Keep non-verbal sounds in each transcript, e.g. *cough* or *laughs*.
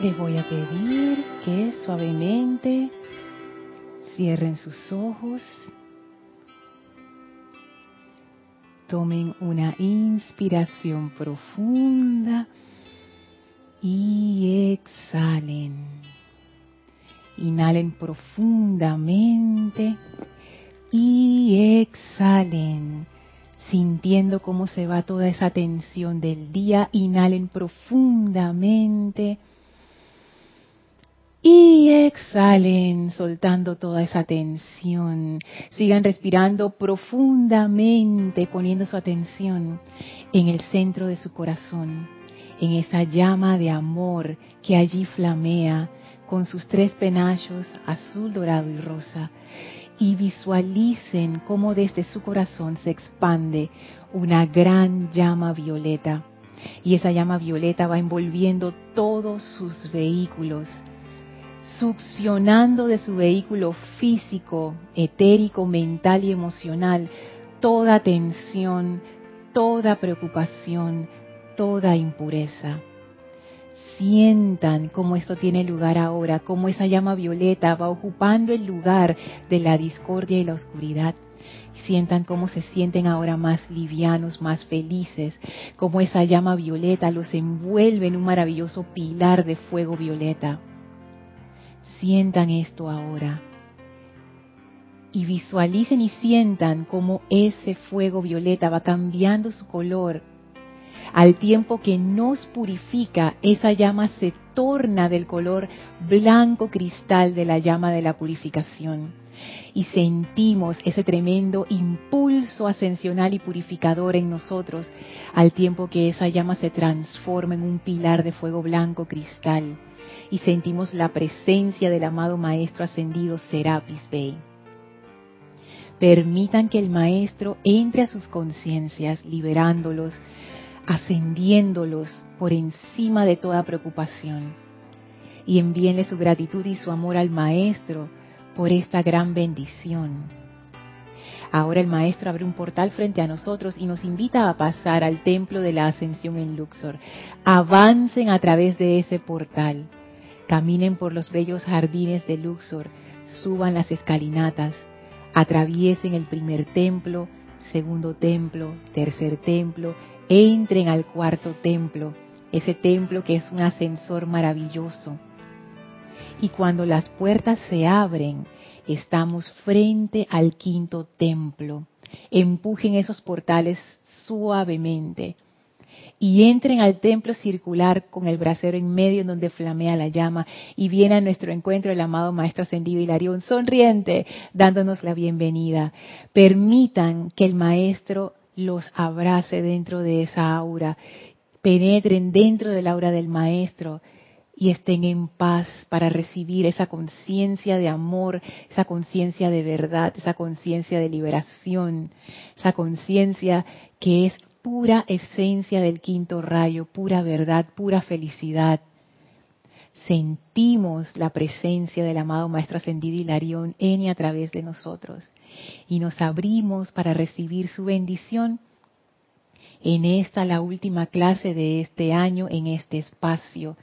Les voy a pedir que suavemente cierren sus ojos, tomen una inspiración profunda y exhalen. Inhalen profundamente y exhalen, sintiendo cómo se va toda esa tensión del día. Inhalen profundamente y exhalen, soltando toda esa tensión. Sigan respirando profundamente, poniendo su atención en el centro de su corazón, en esa llama de amor que allí flamea con sus tres penachos, azul, dorado y rosa. Y visualicen cómo desde su corazón se expande una gran llama violeta. Y esa llama violeta va envolviendo todos sus vehículos, succionando de su vehículo físico, etérico, mental y emocional toda tensión, toda preocupación, toda impureza. Sientan cómo esto tiene lugar ahora, cómo esa llama violeta va ocupando el lugar de la discordia y la oscuridad. Sientan cómo se sienten ahora más livianos, más felices, cómo esa llama violeta los envuelve en un maravilloso pilar de fuego violeta Sientan esto ahora. Y visualicen y sientan cómo ese fuego violeta va cambiando su color. Al tiempo que nos purifica, esa llama se torna del color blanco cristal de la llama de la purificación. Y sentimos ese tremendo impulso ascensional y purificador en nosotros, al tiempo que esa llama se transforma en un pilar de fuego blanco cristal y sentimos la presencia del amado Maestro ascendido Serapis Bey. Permitan que el Maestro entre a sus conciencias, liberándolos, ascendiéndolos por encima de toda preocupación. Y envíenle su gratitud y su amor al Maestro por esta gran bendición. Ahora el Maestro abre un portal frente a nosotros y nos invita a pasar al Templo de la Ascensión en Luxor. Avancen a través de ese portal caminen por los bellos jardines de Luxor, suban las escalinatas, atraviesen el primer templo, segundo templo, tercer templo, entren al cuarto templo, ese templo que es un ascensor maravilloso. Y cuando las puertas se abren, estamos frente al quinto templo. Empujen esos portales suavemente y entren al templo circular con el brasero en medio en donde flamea la llama y viene a nuestro encuentro el amado Maestro Ascendido Hilarión sonriente dándonos la bienvenida. Permitan que el Maestro los abrace dentro de esa aura, penetren dentro del aura del Maestro y estén en paz para recibir esa conciencia de amor, esa conciencia de verdad, esa conciencia de liberación, esa conciencia que es pura esencia del quinto rayo, pura verdad, pura felicidad. Sentimos la presencia del amado Maestro Ascendido Hilarión en a través de nosotros y nos abrimos para recibir su bendición en esta la última clase de este año en este espacio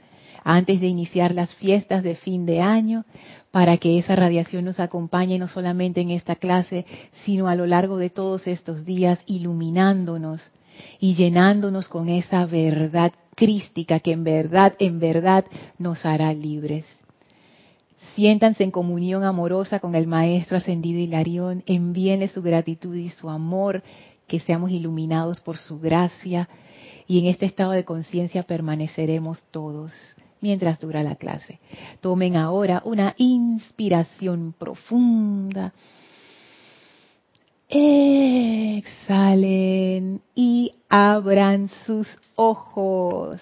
antes de iniciar las fiestas de fin de año, para que esa radiación nos acompañe no solamente en esta clase, sino a lo largo de todos estos días, iluminándonos y llenándonos con esa verdad crística que en verdad, en verdad nos hará libres. Siéntanse en comunión amorosa con el Maestro Ascendido Hilarión, envíenle su gratitud y su amor, que seamos iluminados por su gracia y en este estado de conciencia permaneceremos todos mientras dura la clase. Tomen ahora una inspiración profunda Exhalen y abran sus ojos.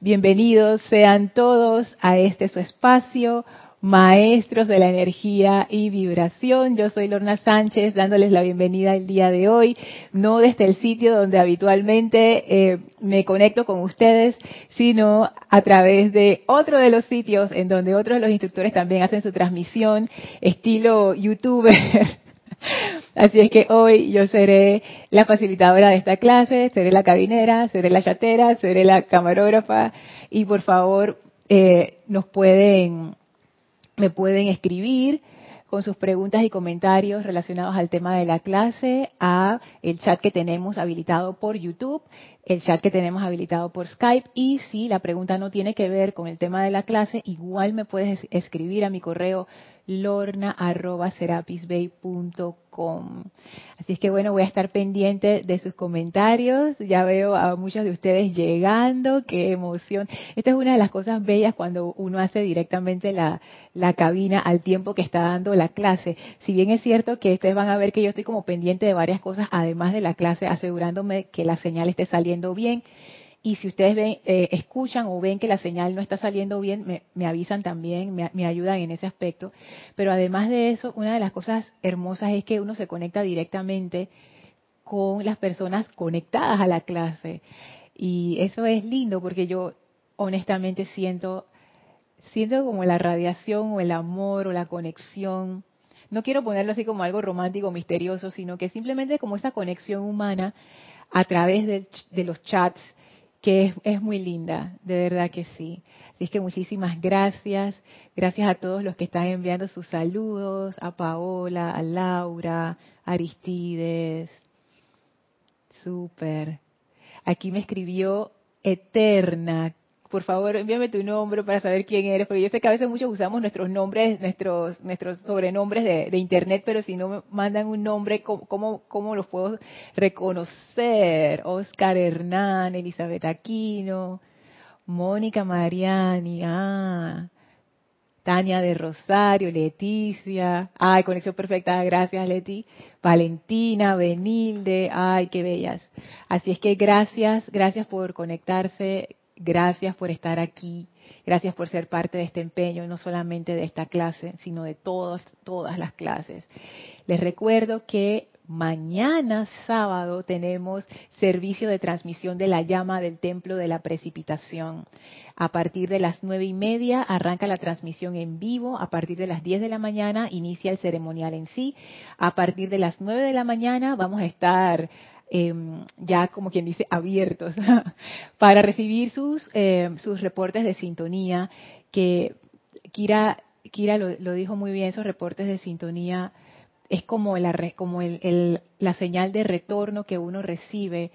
Bienvenidos sean todos a este su espacio, maestros de la energía y vibración. Yo soy Lorna Sánchez, dándoles la bienvenida el día de hoy, no desde el sitio donde habitualmente eh, me conecto con ustedes, sino a través de otro de los sitios en donde otros de los instructores también hacen su transmisión, estilo youtuber *laughs* Así es que hoy yo seré la facilitadora de esta clase, seré la cabinera, seré la chatera, seré la camarógrafa. Y por favor eh, nos pueden, me pueden escribir con sus preguntas y comentarios relacionados al tema de la clase a el chat que tenemos habilitado por YouTube, el chat que tenemos habilitado por Skype y si la pregunta no tiene que ver con el tema de la clase, igual me puedes escribir a mi correo lorna.serapisbay.com. Así es que bueno, voy a estar pendiente de sus comentarios. Ya veo a muchos de ustedes llegando. Qué emoción. Esta es una de las cosas bellas cuando uno hace directamente la, la cabina al tiempo que está dando la clase. Si bien es cierto que ustedes van a ver que yo estoy como pendiente de varias cosas, además de la clase, asegurándome que la señal esté saliendo bien y si ustedes ven, eh, escuchan o ven que la señal no está saliendo bien, me, avisan también, me, me, ayudan en ese aspecto. Pero además de eso, una de las cosas hermosas es que uno se conecta directamente con las personas conectadas a la clase. Y eso es lindo porque yo honestamente siento, siento como la radiación o el amor o la conexión. No quiero ponerlo así como algo romántico, misterioso, sino que simplemente como esa conexión humana a través de los chats que es, muy linda, de verdad que sí. Así es que muchísimas gracias. Gracias a todos los que están enviando sus saludos, a Paola, a Laura, a Aristides. Súper. Aquí me escribió Eterna por favor envíame tu nombre para saber quién eres, porque yo sé que a veces muchos usamos nuestros nombres, nuestros nuestros sobrenombres de, internet, pero si no me mandan un nombre, ¿cómo, cómo, los puedo reconocer? Oscar Hernán, Elizabeth Aquino, Mónica Mariani, ah, Tania de Rosario, Leticia, ay, conexión perfecta, gracias Leti, Valentina, Benilde, ay, qué bellas. Así es que gracias, gracias por conectarse, Gracias por estar aquí, gracias por ser parte de este empeño, no solamente de esta clase, sino de todas, todas las clases. Les recuerdo que mañana sábado tenemos servicio de transmisión de la llama del templo de la precipitación. A partir de las nueve y media arranca la transmisión en vivo. A partir de las diez de la mañana inicia el ceremonial en sí. A partir de las nueve de la mañana vamos a estar Em, ya como quien dice abiertos *laughs* para recibir sus, em, sus reportes de sintonía, que Kira, Kira lo, dijo muy bien, esos reportes de sintonía es como, la, como el, la señal de retorno que uno recibe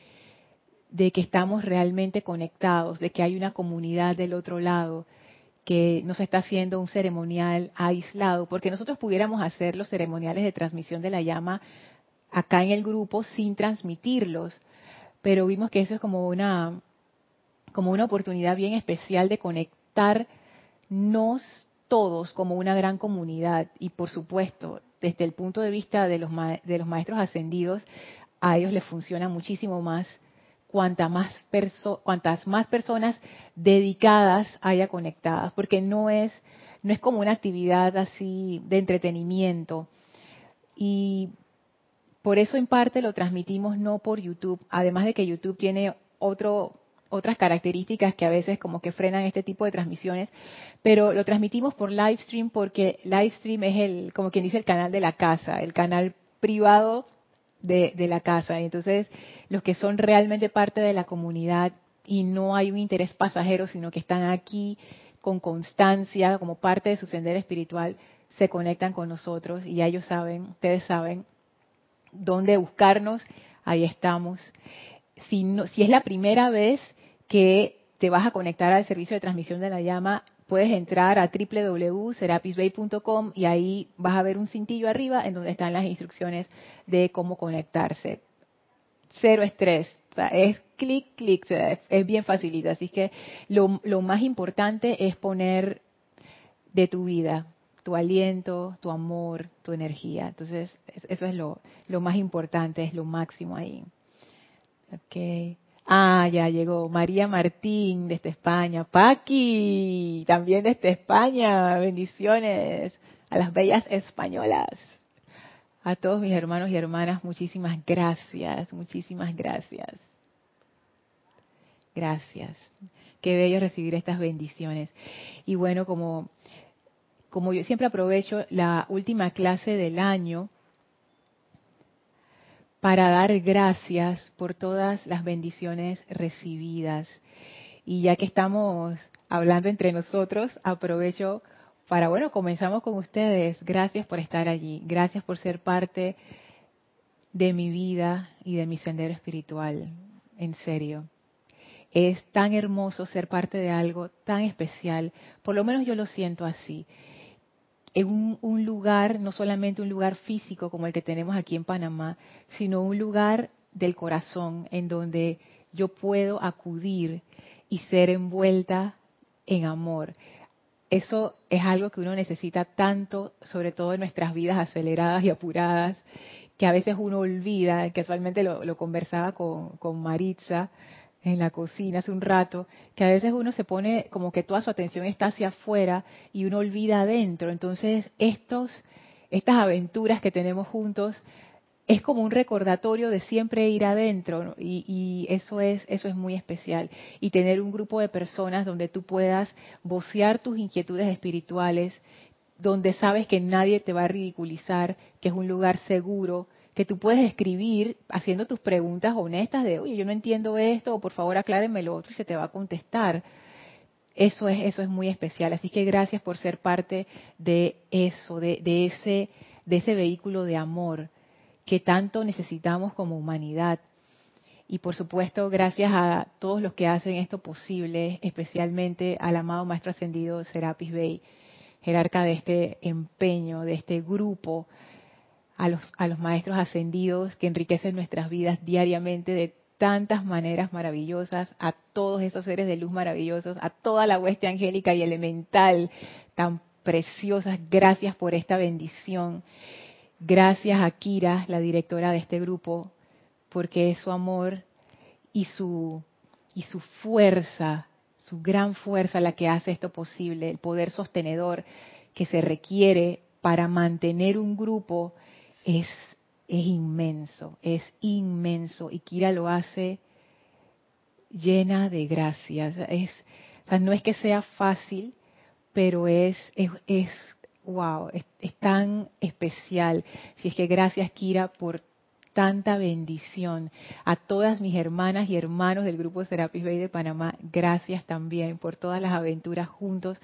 de que estamos realmente conectados, de que hay una comunidad del otro lado, que no se está haciendo un ceremonial aislado, porque nosotros pudiéramos hacer los ceremoniales de transmisión de la llama acá en el grupo sin transmitirlos, pero vimos que eso es como una como una oportunidad bien especial de conectarnos todos como una gran comunidad. Y por supuesto desde el punto de vista de los de los maestros ascendidos a ellos les funciona muchísimo más cuanta más cuantas más personas dedicadas haya conectadas porque no es no es como una actividad así de entretenimiento. Y por eso en parte lo transmitimos no por YouTube, además de que YouTube tiene otro, otras características que a veces como que frenan este tipo de transmisiones, pero lo transmitimos por Livestream porque Livestream es el, como quien dice, el canal de la casa, el canal privado de, la casa. Entonces, los que son realmente parte de la comunidad y no hay un interés pasajero, sino que están aquí con constancia, como parte de su sendero espiritual, se conectan con nosotros y ya ellos saben, ustedes saben dónde buscarnos, ahí estamos. Si, si es la primera vez que te vas a conectar al servicio de transmisión de la llama, puedes entrar a www.serapisbay.com y ahí vas a ver un cintillo arriba en donde están las instrucciones de cómo conectarse. Cero estrés, es clic, clic, es bien facilito. Así que lo más importante es poner de tu vida, tu aliento, tu amor, tu energía. Entonces, eso es lo, lo más importante, es lo máximo ahí. Ok. Ah, ya llegó María Martín desde España. Paqui, también desde España. Bendiciones a las bellas españolas. A todos mis hermanos y hermanas, muchísimas gracias, muchísimas gracias. Gracias. Qué bello recibir estas bendiciones. Y bueno, como como yo siempre aprovecho la última clase del año para dar gracias por todas las bendiciones recibidas. Y ya que estamos hablando entre nosotros, aprovecho para, bueno, comenzamos con ustedes. Gracias por estar allí. Gracias por ser parte de mi vida y de mi sendero espiritual. En serio. Es tan hermoso ser parte de algo tan especial. Por lo menos yo lo siento así. En un, lugar, no solamente un lugar físico como el que tenemos aquí en Panamá, sino un lugar del corazón en donde yo puedo acudir y ser envuelta en amor. Eso es algo que uno necesita tanto, sobre todo en nuestras vidas aceleradas y apuradas, que a veces uno olvida, casualmente lo, lo conversaba con, con Maritza en la cocina hace un rato, que a veces uno se pone como que toda su atención está hacia afuera y uno olvida adentro. Entonces, estos, estas aventuras que tenemos juntos es como un recordatorio de siempre ir adentro y, eso es eso es muy especial y tener un grupo de personas donde tú puedas vocear tus inquietudes espirituales donde sabes que nadie te va a ridiculizar que es un lugar seguro que tú puedes escribir haciendo tus preguntas honestas de oye yo no entiendo esto o por favor aclárenme lo otro y se te va a contestar eso es eso es muy especial así que gracias por ser parte de eso de, de ese de ese vehículo de amor que tanto necesitamos como humanidad. Y por supuesto, gracias a todos los que hacen esto posible, especialmente al amado Maestro Ascendido Serapis Bey, jerarca de este empeño, de este grupo, a los, a los Maestros Ascendidos que enriquecen nuestras vidas diariamente de tantas maneras maravillosas, a todos esos seres de luz maravillosos, a toda la hueste angélica y elemental tan preciosas, gracias por esta bendición. Gracias a Kira, la directora de este grupo, porque es su amor y su, y su fuerza, su gran fuerza la que hace esto posible, el poder sostenedor que se requiere para mantener un grupo es, es inmenso, es inmenso. Y Kira lo hace llena de gracias. Es, no es que sea fácil, pero es, es, es wow, es, tan especial. Si es que gracias, Kira, por tanta bendición. A todas mis hermanas y hermanos del grupo Serapis Bay de Panamá, gracias también por todas las aventuras juntos,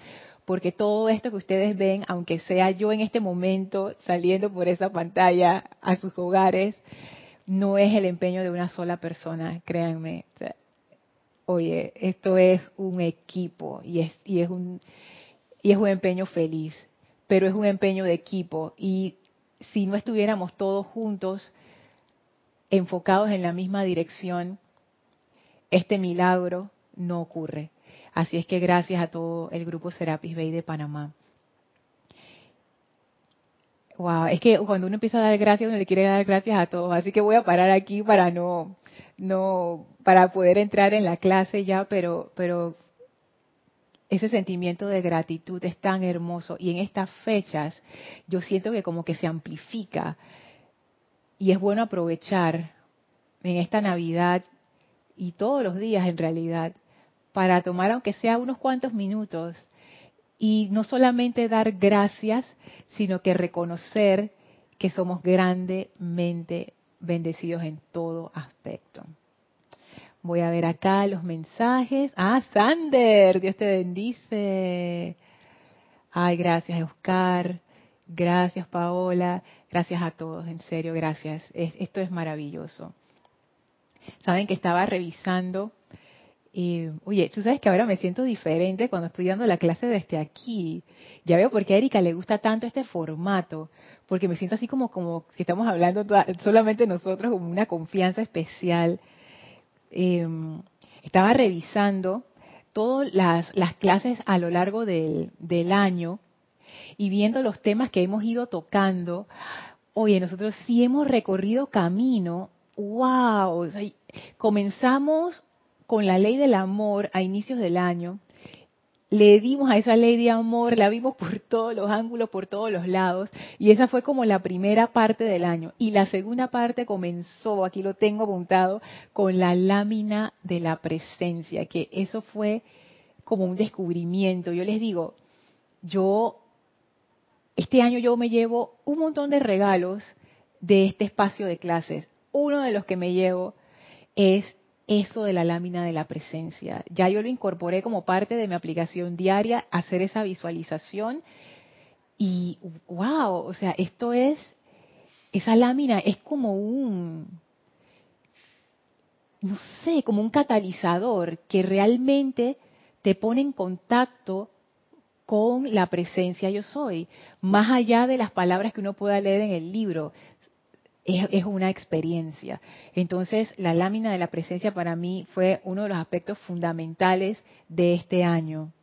porque todo esto que ustedes ven, aunque sea yo en este momento saliendo por esa pantalla a sus hogares, no es el empeño de una sola persona, créanme. Oye, esto es un equipo y es, un y es un empeño feliz pero es un empeño de equipo y si no estuviéramos todos juntos, enfocados en la misma dirección, este milagro no ocurre. Así es que gracias a todo el grupo Serapis Bay de Panamá. Wow, es que cuando uno empieza a dar gracias, uno le quiere dar gracias a todos. Así que voy a parar aquí para no, no, para poder entrar en la clase ya, pero, pero ese sentimiento de gratitud es tan hermoso y en estas fechas yo siento que como que se amplifica y es bueno aprovechar en esta Navidad y todos los días en realidad para tomar aunque sea unos cuantos minutos y no solamente dar gracias, sino que reconocer que somos grandemente bendecidos en todo aspecto. Voy a ver acá los mensajes. Ah, Sander, Dios te bendice. Ay, gracias, Oscar. Gracias, Paola. Gracias a todos, en serio, gracias. esto es maravilloso. Saben que estaba revisando. Y oye, tú sabes que ahora me siento diferente cuando estoy dando la clase desde aquí. Ya veo por qué a Erika le gusta tanto este formato, porque me siento así como, como que estamos hablando solamente nosotros, con una confianza especial Em, estaba revisando todas las, clases a lo largo del, año y viendo los temas que hemos ido tocando. Oye, nosotros sí hemos recorrido camino. ¡Wow! comenzamos con la ley del amor a inicios del año le dimos a esa ley de amor, la vimos por todos los ángulos, por todos los lados, y esa fue como la primera parte del año. Y la segunda parte comenzó, aquí lo tengo apuntado, con la lámina de la presencia, que eso fue como un descubrimiento. Yo les digo, yo, este año yo me llevo un montón de regalos de este espacio de clases, uno de los que me llevo es eso de la lámina de la presencia. Ya yo lo incorporé como parte de mi aplicación diaria, hacer esa visualización y wow, o sea, esto es, esa lámina es como un, no sé, como un catalizador que realmente te pone en contacto con la presencia yo soy, más allá de las palabras que uno pueda leer en el libro. Es, una experiencia. Entonces, la lámina de la presencia para mí fue uno de los aspectos fundamentales de este año.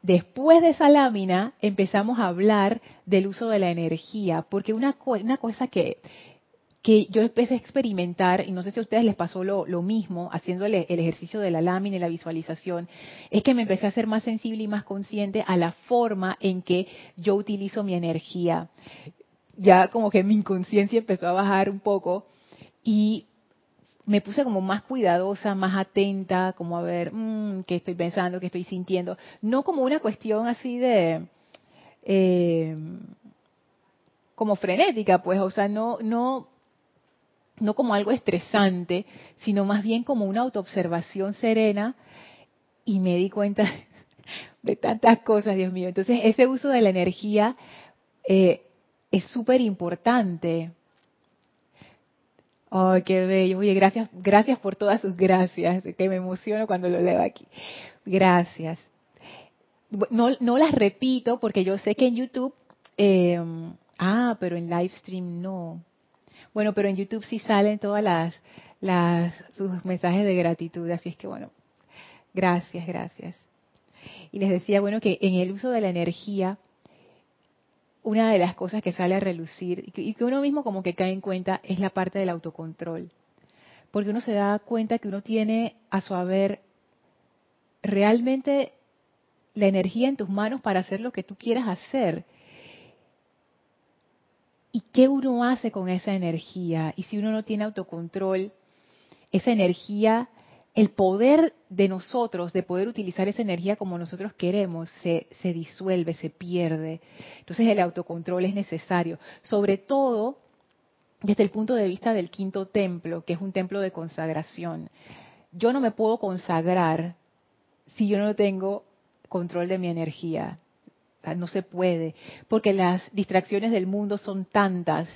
Después de esa lámina empezamos a hablar del uso de la energía, porque una, cosa que que yo empecé a experimentar, y no sé si a ustedes les pasó lo, mismo, haciendo el, ejercicio de la lámina y la visualización, es que me empecé a ser más sensible y más consciente a la forma en que yo utilizo mi energía. Ya como que mi inconsciencia empezó a bajar un poco y me puse como más cuidadosa, más atenta, como a ver mmm, qué estoy pensando, qué estoy sintiendo. No como una cuestión así de... Eh, como frenética, pues, o sea, no, no no como algo estresante, sino más bien como una autoobservación serena y me di cuenta *laughs* de tantas cosas, Dios mío. Entonces, ese uso de la energía eh, es súper importante. ¡Ay, qué bello! Oye, gracias, gracias por todas sus gracias, que me emociono cuando lo leo aquí. Gracias. No, no las repito porque yo sé que en YouTube, eh, ah, pero en Livestream no. Bueno, pero en YouTube sí salen todas las, las sus mensajes de gratitud, así es que bueno, gracias, gracias. Y les decía, bueno, que en el uso de la energía, una de las cosas que sale a relucir y que uno mismo como que cae en cuenta es la parte del autocontrol. Porque uno se da cuenta que uno tiene a su haber realmente la energía en tus manos para hacer lo que tú quieras hacer. ¿Y qué uno hace con esa energía? Y si uno no tiene autocontrol, esa energía, el poder de nosotros, de poder utilizar esa energía como nosotros queremos, se, se disuelve, se pierde. Entonces el autocontrol es necesario, sobre todo desde el punto de vista del quinto templo, que es un templo de consagración. Yo no me puedo consagrar si yo no tengo control de mi energía no se puede, porque las distracciones del mundo son tantas.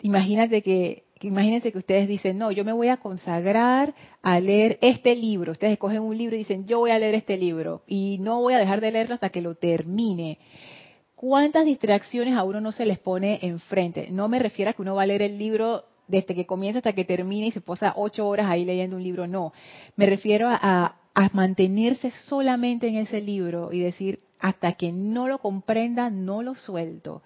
Imagínate que, imagínense que ustedes dicen, no, yo me voy a consagrar a leer este libro. Ustedes escogen un libro y dicen, yo voy a leer este libro y no voy a dejar de leerlo hasta que lo termine. ¿Cuántas distracciones a uno no se les pone enfrente? No me refiero a que uno va a leer el libro desde que comienza hasta que termine y se posa ocho horas ahí leyendo un libro, no. Me refiero a, a mantenerse solamente en ese libro y decir, hasta que no lo comprenda, no lo suelto.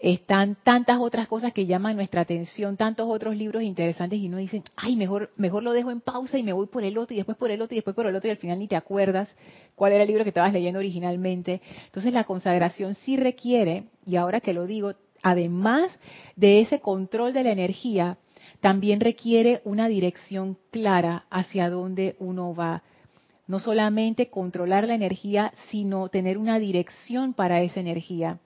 Están tantas otras cosas que llaman nuestra atención, tantos otros libros interesantes y uno dice, ay, mejor, mejor lo dejo en pausa y me voy por el otro y después por el otro y después por el otro y al final ni te acuerdas cuál era el libro que estabas leyendo originalmente. Entonces la consagración sí requiere, y ahora que lo digo, además de ese control de la energía, también requiere una dirección clara hacia dónde uno va no solamente controlar la energía, sino tener una dirección para esa energía.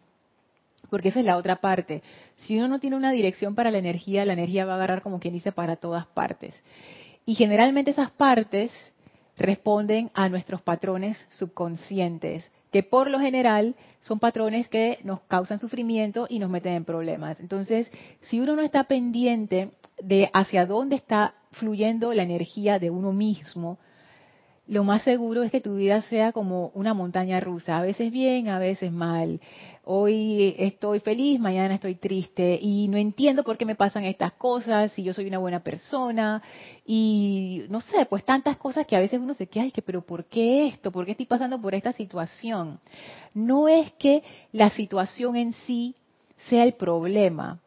Porque esa es la otra parte. Si uno no tiene una dirección para la energía, la energía va a agarrar como quien dice para todas partes. Y generalmente esas partes responden a nuestros patrones subconscientes, que por lo general son patrones que nos causan sufrimiento y nos meten en problemas. Entonces, si uno no está pendiente de hacia dónde está fluyendo la energía de uno mismo, lo más seguro es que tu vida sea como una montaña rusa, a veces bien, a veces mal. Hoy estoy feliz, mañana estoy triste y no entiendo por qué me pasan estas cosas, si yo soy una buena persona y no sé, pues tantas cosas que a veces uno se queda, ay, que pero ¿por qué esto? ¿Por qué estoy pasando por esta situación? No es que la situación en sí sea el problema.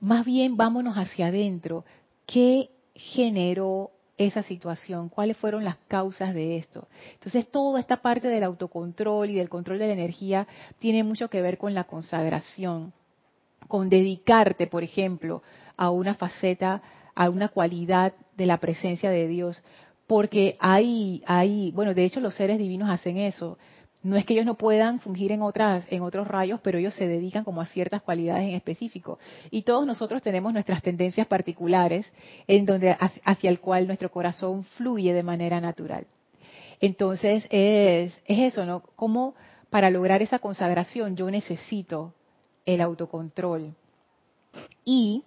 Más bien vámonos hacia adentro. ¿Qué generó esa situación, cuáles fueron las causas de esto. Entonces, toda esta parte del autocontrol y del control de la energía tiene mucho que ver con la consagración, con dedicarte, por ejemplo, a una faceta, a una cualidad de la presencia de Dios, porque hay, hay, bueno, de hecho los seres divinos hacen eso. No es que ellos no puedan fungir en otras en otros rayos, pero ellos se dedican como a ciertas cualidades en específico. Y todos nosotros tenemos nuestras tendencias particulares en donde hacia el cual nuestro corazón fluye de manera natural. Entonces es, es eso, ¿no? Como para lograr esa consagración yo necesito el autocontrol. Y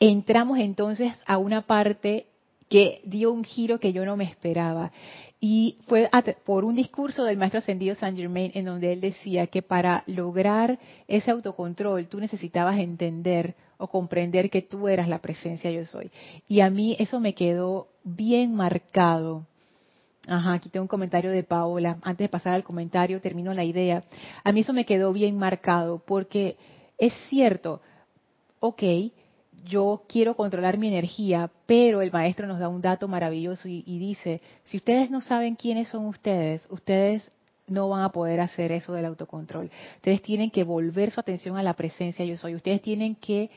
entramos entonces a una parte que dio un giro que yo no me esperaba. Y fue por un discurso del maestro ascendido Saint Germain en donde él decía que para lograr ese autocontrol tú necesitabas entender o comprender que tú eras la presencia yo soy. Y a mí eso me quedó bien marcado. Ajá, aquí tengo un comentario de Paola. Antes de pasar al comentario, termino la idea. A mí eso me quedó bien marcado porque es cierto, ok, yo quiero controlar mi energía, pero el maestro nos da un dato maravilloso y, dice, si ustedes no saben quiénes son ustedes, ustedes no van a poder hacer eso del autocontrol. Ustedes tienen que volver su atención a la presencia yo soy. Ustedes tienen que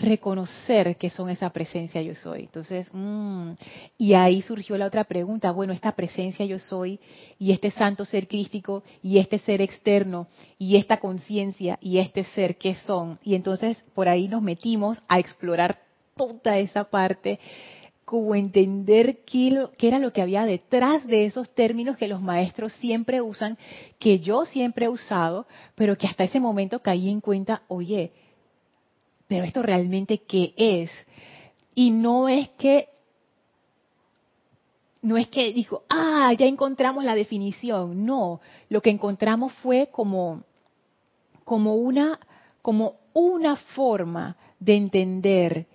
reconocer que son esa presencia yo soy. Entonces, mm, y ahí surgió la otra pregunta, bueno, esta presencia yo soy y este santo ser crístico y este ser externo y esta conciencia y este ser, ¿qué son? Y entonces por ahí nos metimos a explorar toda esa parte como entender qué, era lo que había detrás de esos términos que los maestros siempre usan, que yo siempre he usado, pero que hasta ese momento caí en cuenta, oye, pero esto realmente qué es. Y no es que no es que dijo, ah, ya encontramos la definición. No, lo que encontramos fue como, como una, como una forma de entender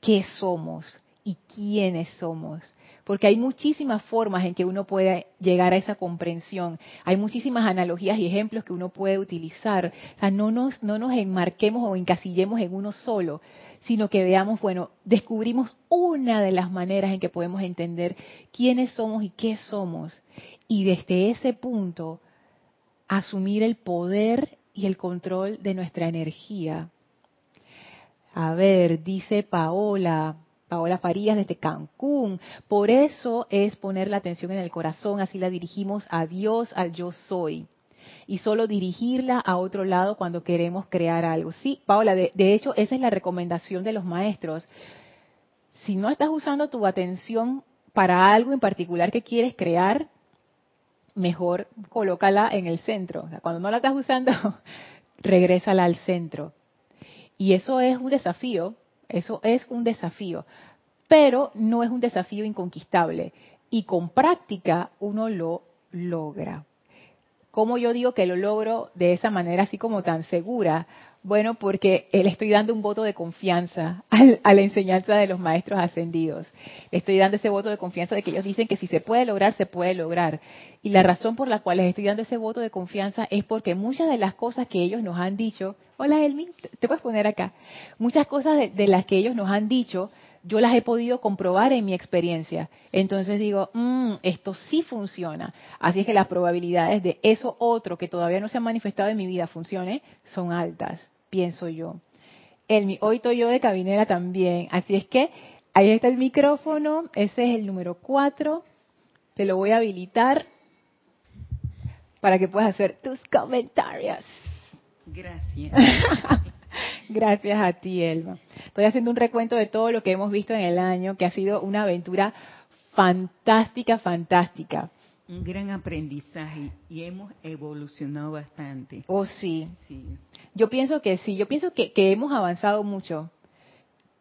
qué somos y quiénes somos porque hay muchísimas formas en que uno puede llegar a esa comprensión. Hay muchísimas analogías y ejemplos que uno puede utilizar. O sea, no nos, no nos enmarquemos o encasillemos en uno solo, sino que veamos, bueno, descubrimos una de las maneras en que podemos entender quiénes somos y qué somos. Y desde ese punto, asumir el poder y el control de nuestra energía. A ver, dice Paola, Paola Farías desde Cancún. Por eso es poner la atención en el corazón, así la dirigimos a Dios, al yo soy. Y solo dirigirla a otro lado cuando queremos crear algo. Sí, Paola, de, hecho esa es la recomendación de los maestros. Si no estás usando tu atención para algo en particular que quieres crear, mejor colócala en el centro. cuando no la estás usando, *laughs* regrésala al centro. Y eso es un desafío eso es un desafío, pero no es un desafío inconquistable. Y con práctica uno lo logra. ¿Cómo yo digo que lo logro de esa manera así como tan segura? Bueno, porque le estoy dando un voto de confianza a la enseñanza de los maestros ascendidos. estoy dando ese voto de confianza de que ellos dicen que si se puede lograr, se puede lograr. Y la razón por la cual les estoy dando ese voto de confianza es porque muchas de las cosas que ellos nos han dicho, hola Elmi, te puedes poner acá, muchas cosas de, las que ellos nos han dicho, yo las he podido comprobar en mi experiencia. Entonces digo, mm, esto sí funciona. Así es que las probabilidades de eso otro que todavía no se ha manifestado en mi vida funcione son altas pienso yo. El, hoy estoy yo de cabinera también, así es que ahí está el micrófono, ese es el número 4, te lo voy a habilitar para que puedas hacer tus comentarios. Gracias. *laughs* Gracias a ti, Elma. Estoy haciendo un recuento de todo lo que hemos visto en el año, que ha sido una aventura fantástica, fantástica un gran aprendizaje y hemos evolucionado bastante. Oh, sí. sí. Yo pienso que sí, yo pienso que, que hemos avanzado mucho.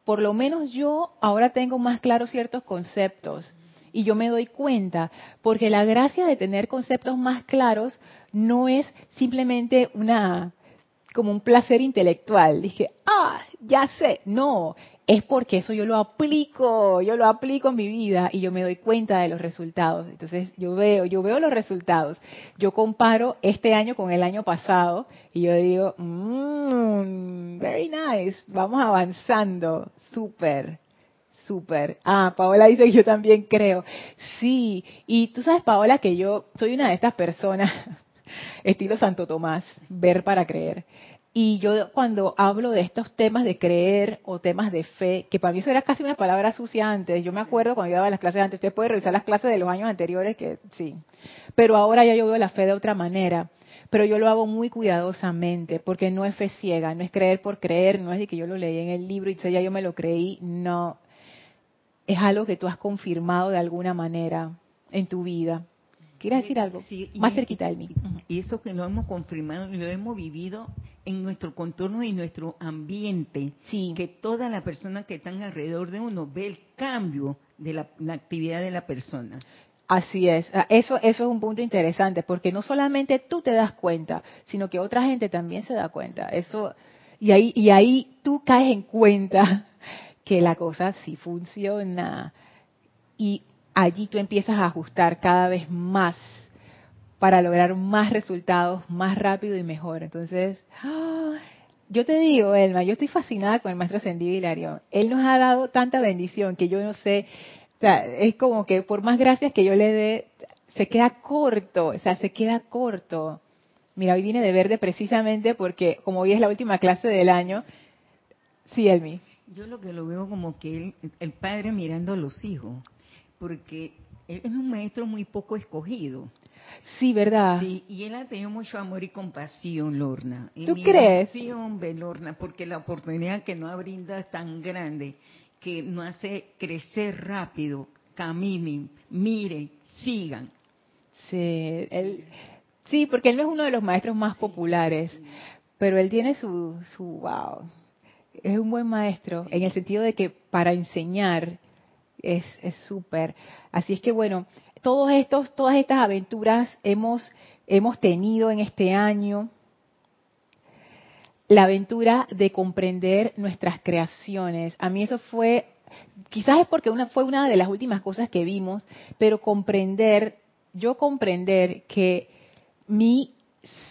Por lo menos yo ahora tengo más claros ciertos conceptos y yo me doy cuenta, porque la gracia de tener conceptos más claros no es simplemente una como un placer intelectual. Dije, ah, ya sé. No, es porque eso yo lo aplico, yo lo aplico en mi vida y yo me doy cuenta de los resultados. Entonces yo veo, yo veo los resultados. Yo comparo este año con el año pasado y yo digo, mmm, very nice, vamos avanzando, súper, súper. Ah, Paola dice que yo también creo. Sí, y tú sabes, Paola, que yo soy una de estas personas, estilo Santo Tomás, ver para creer. Y yo cuando hablo de estos temas de creer o temas de fe, que para mí eso era casi una palabra sucia antes, yo me acuerdo cuando yo daba las clases antes, usted puede revisar las clases de los años anteriores, que sí, pero ahora ya yo veo la fe de otra manera, pero yo lo hago muy cuidadosamente, porque no es fe ciega, no es creer por creer, no es de que yo lo leí en el libro y ya yo me lo creí, no, es algo que tú has confirmado de alguna manera en tu vida. ¿Quieres decir algo? Más cerquita de mí. Y eso que lo hemos confirmado y lo hemos vivido en nuestro contorno y nuestro ambiente. Sí. Que toda la persona que están alrededor de uno ve el cambio de la, actividad de la persona. Así es. Ah, eso, eso es un punto interesante, porque no solamente tú te das cuenta, sino que otra gente también se da cuenta. Eso, y ahí, y ahí tú caes en cuenta *laughs* que la cosa sí funciona. Y allí tú empiezas a ajustar cada vez más para lograr más resultados más rápido y mejor. Entonces, ¡ah! yo te digo, Elma, yo estoy fascinada con el maestro ascendido Hilario. Él nos ha dado tanta bendición que yo no sé, es como que por más gracias que yo le dé, se queda corto, o sea, se queda corto. Mira, hoy vine de verde precisamente porque como hoy es la última clase del año, sí, Elmi. Yo lo que lo veo como que el padre mirando a los hijos porque él es un maestro muy poco escogido. Sí, ¿verdad? Sí, y él ha tenido mucho amor y compasión, Lorna. ¿Tú crees? Sí, hombre, Lorna, porque la oportunidad que nos brinda es tan grande que nos hace crecer rápido. Caminen, miren, sigan. Sí, él, sí, porque él no es uno de los maestros más populares, pero él tiene su, su, wow, es un buen maestro en el sentido de que para enseñar es súper. Así es que bueno, todos estos, todas estas aventuras hemos, hemos tenido en este año. La aventura de comprender nuestras creaciones. A mí eso fue, quizás es porque una, fue una de las últimas cosas que vimos, pero comprender, yo comprender que mi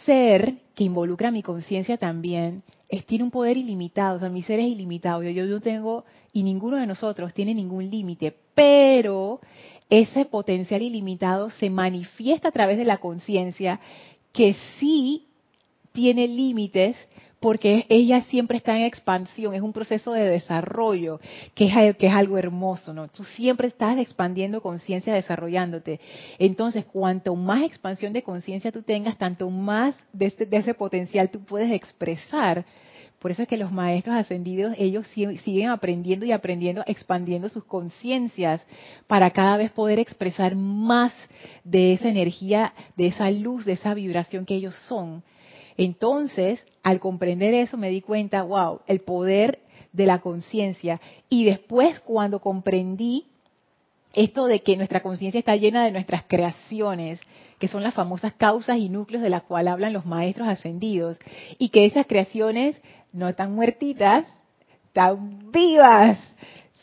ser, que involucra mi conciencia también, es, tiene un poder ilimitado, o sea, mi ser es ilimitado, yo, yo tengo, y ninguno de nosotros tiene ningún límite, pero ese potencial ilimitado se manifiesta a través de la conciencia que sí tiene límites porque ella siempre está en expansión, es un proceso de desarrollo, que es, que es algo hermoso, ¿no? Tú siempre estás expandiendo conciencia, desarrollándote. Entonces, cuanto más expansión de conciencia tú tengas, tanto más de, este, de ese potencial tú puedes expresar. Por eso es que los maestros ascendidos, ellos siguen aprendiendo y aprendiendo, expandiendo sus conciencias para cada vez poder expresar más de esa energía, de esa luz, de esa vibración que ellos son. Entonces, al comprender eso me di cuenta, wow, el poder de la conciencia. Y después cuando comprendí esto de que nuestra conciencia está llena de nuestras creaciones, que son las famosas causas y núcleos de las cuales hablan los maestros ascendidos, y que esas creaciones no están muertitas, están vivas,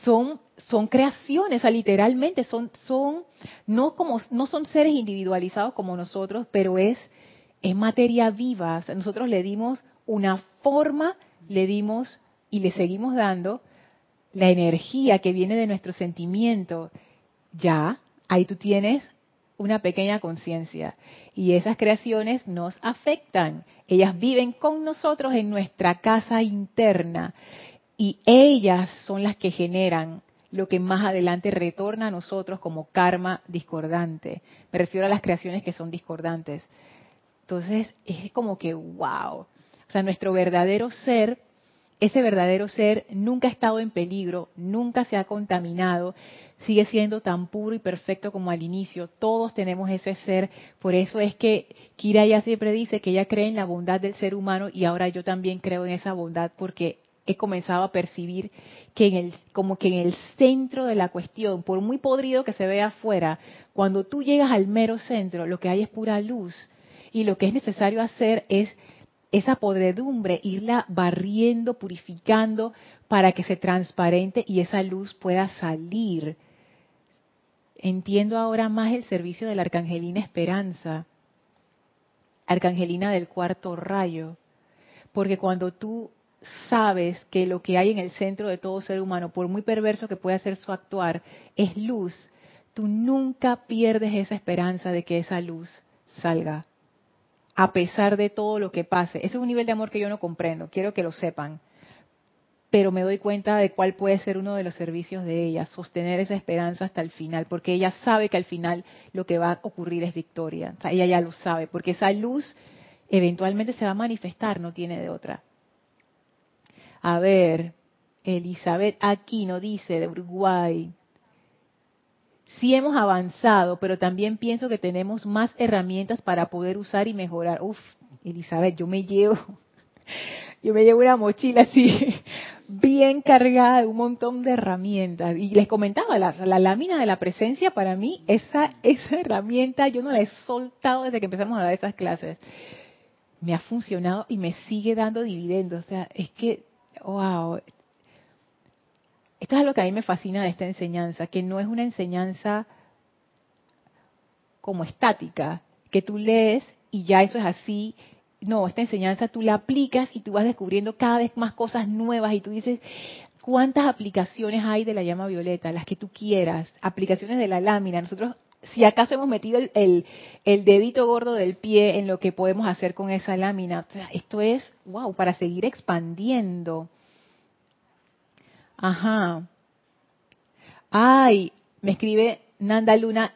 son son creaciones, o sea, literalmente son son no como no son seres individualizados como nosotros, pero es es materia viva. nosotros le dimos una forma, le dimos y le seguimos dando la energía que viene de nuestro sentimiento. Ya, ahí tú tienes una pequeña conciencia. Y esas creaciones nos afectan. Ellas viven con nosotros en nuestra casa interna. Y ellas son las que generan lo que más adelante retorna a nosotros como karma discordante. Me refiero a las creaciones que son discordantes. Entonces es como que, wow. O sea, nuestro verdadero ser, ese verdadero ser nunca ha estado en peligro, nunca se ha contaminado, sigue siendo tan puro y perfecto como al inicio. Todos tenemos ese ser. Por eso es que Kira ya siempre dice que ella cree en la bondad del ser humano y ahora yo también creo en esa bondad porque he comenzado a percibir que en el, como que en el centro de la cuestión, por muy podrido que se vea afuera, cuando tú llegas al mero centro, lo que hay es pura luz y lo que es necesario hacer es esa podredumbre, irla barriendo, purificando para que se transparente y esa luz pueda salir. Entiendo ahora más el servicio de la Arcangelina Esperanza, Arcangelina del cuarto rayo, porque cuando tú sabes que lo que hay en el centro de todo ser humano, por muy perverso que pueda ser su actuar, es luz, tú nunca pierdes esa esperanza de que esa luz salga a pesar de todo lo que pase. Ese es un nivel de amor que yo no comprendo, quiero que lo sepan. Pero me doy cuenta de cuál puede ser uno de los servicios de ella, sostener esa esperanza hasta el final, porque ella sabe que al final lo que va a ocurrir es victoria. ella ya lo sabe, porque esa luz eventualmente se va a manifestar, no tiene de otra. A ver, Elizabeth Aquino dice de Uruguay, sí hemos avanzado, pero también pienso que tenemos más herramientas para poder usar y mejorar. Uf, Elizabeth, yo me llevo, *laughs* yo me llevo una mochila así, *laughs* bien cargada de un montón de herramientas. Y les comentaba, la, la, lámina de la presencia para mí, esa, esa herramienta yo no la he soltado desde que empezamos a dar esas clases. Me ha funcionado y me sigue dando dividendos. O sea, es que, wow, esto es lo que a mí me fascina de esta enseñanza, que no es una enseñanza como estática, que tú lees y ya eso es así. No, esta enseñanza tú la aplicas y tú vas descubriendo cada vez más cosas nuevas y tú dices, ¿cuántas aplicaciones hay de la llama violeta? Las que tú quieras, aplicaciones de la lámina. Nosotros, si acaso hemos metido el, el, dedito gordo del pie en lo que podemos hacer con esa lámina, esto es, wow, para seguir expandiendo. Ajá. Ay, me escribe Nanda Luna.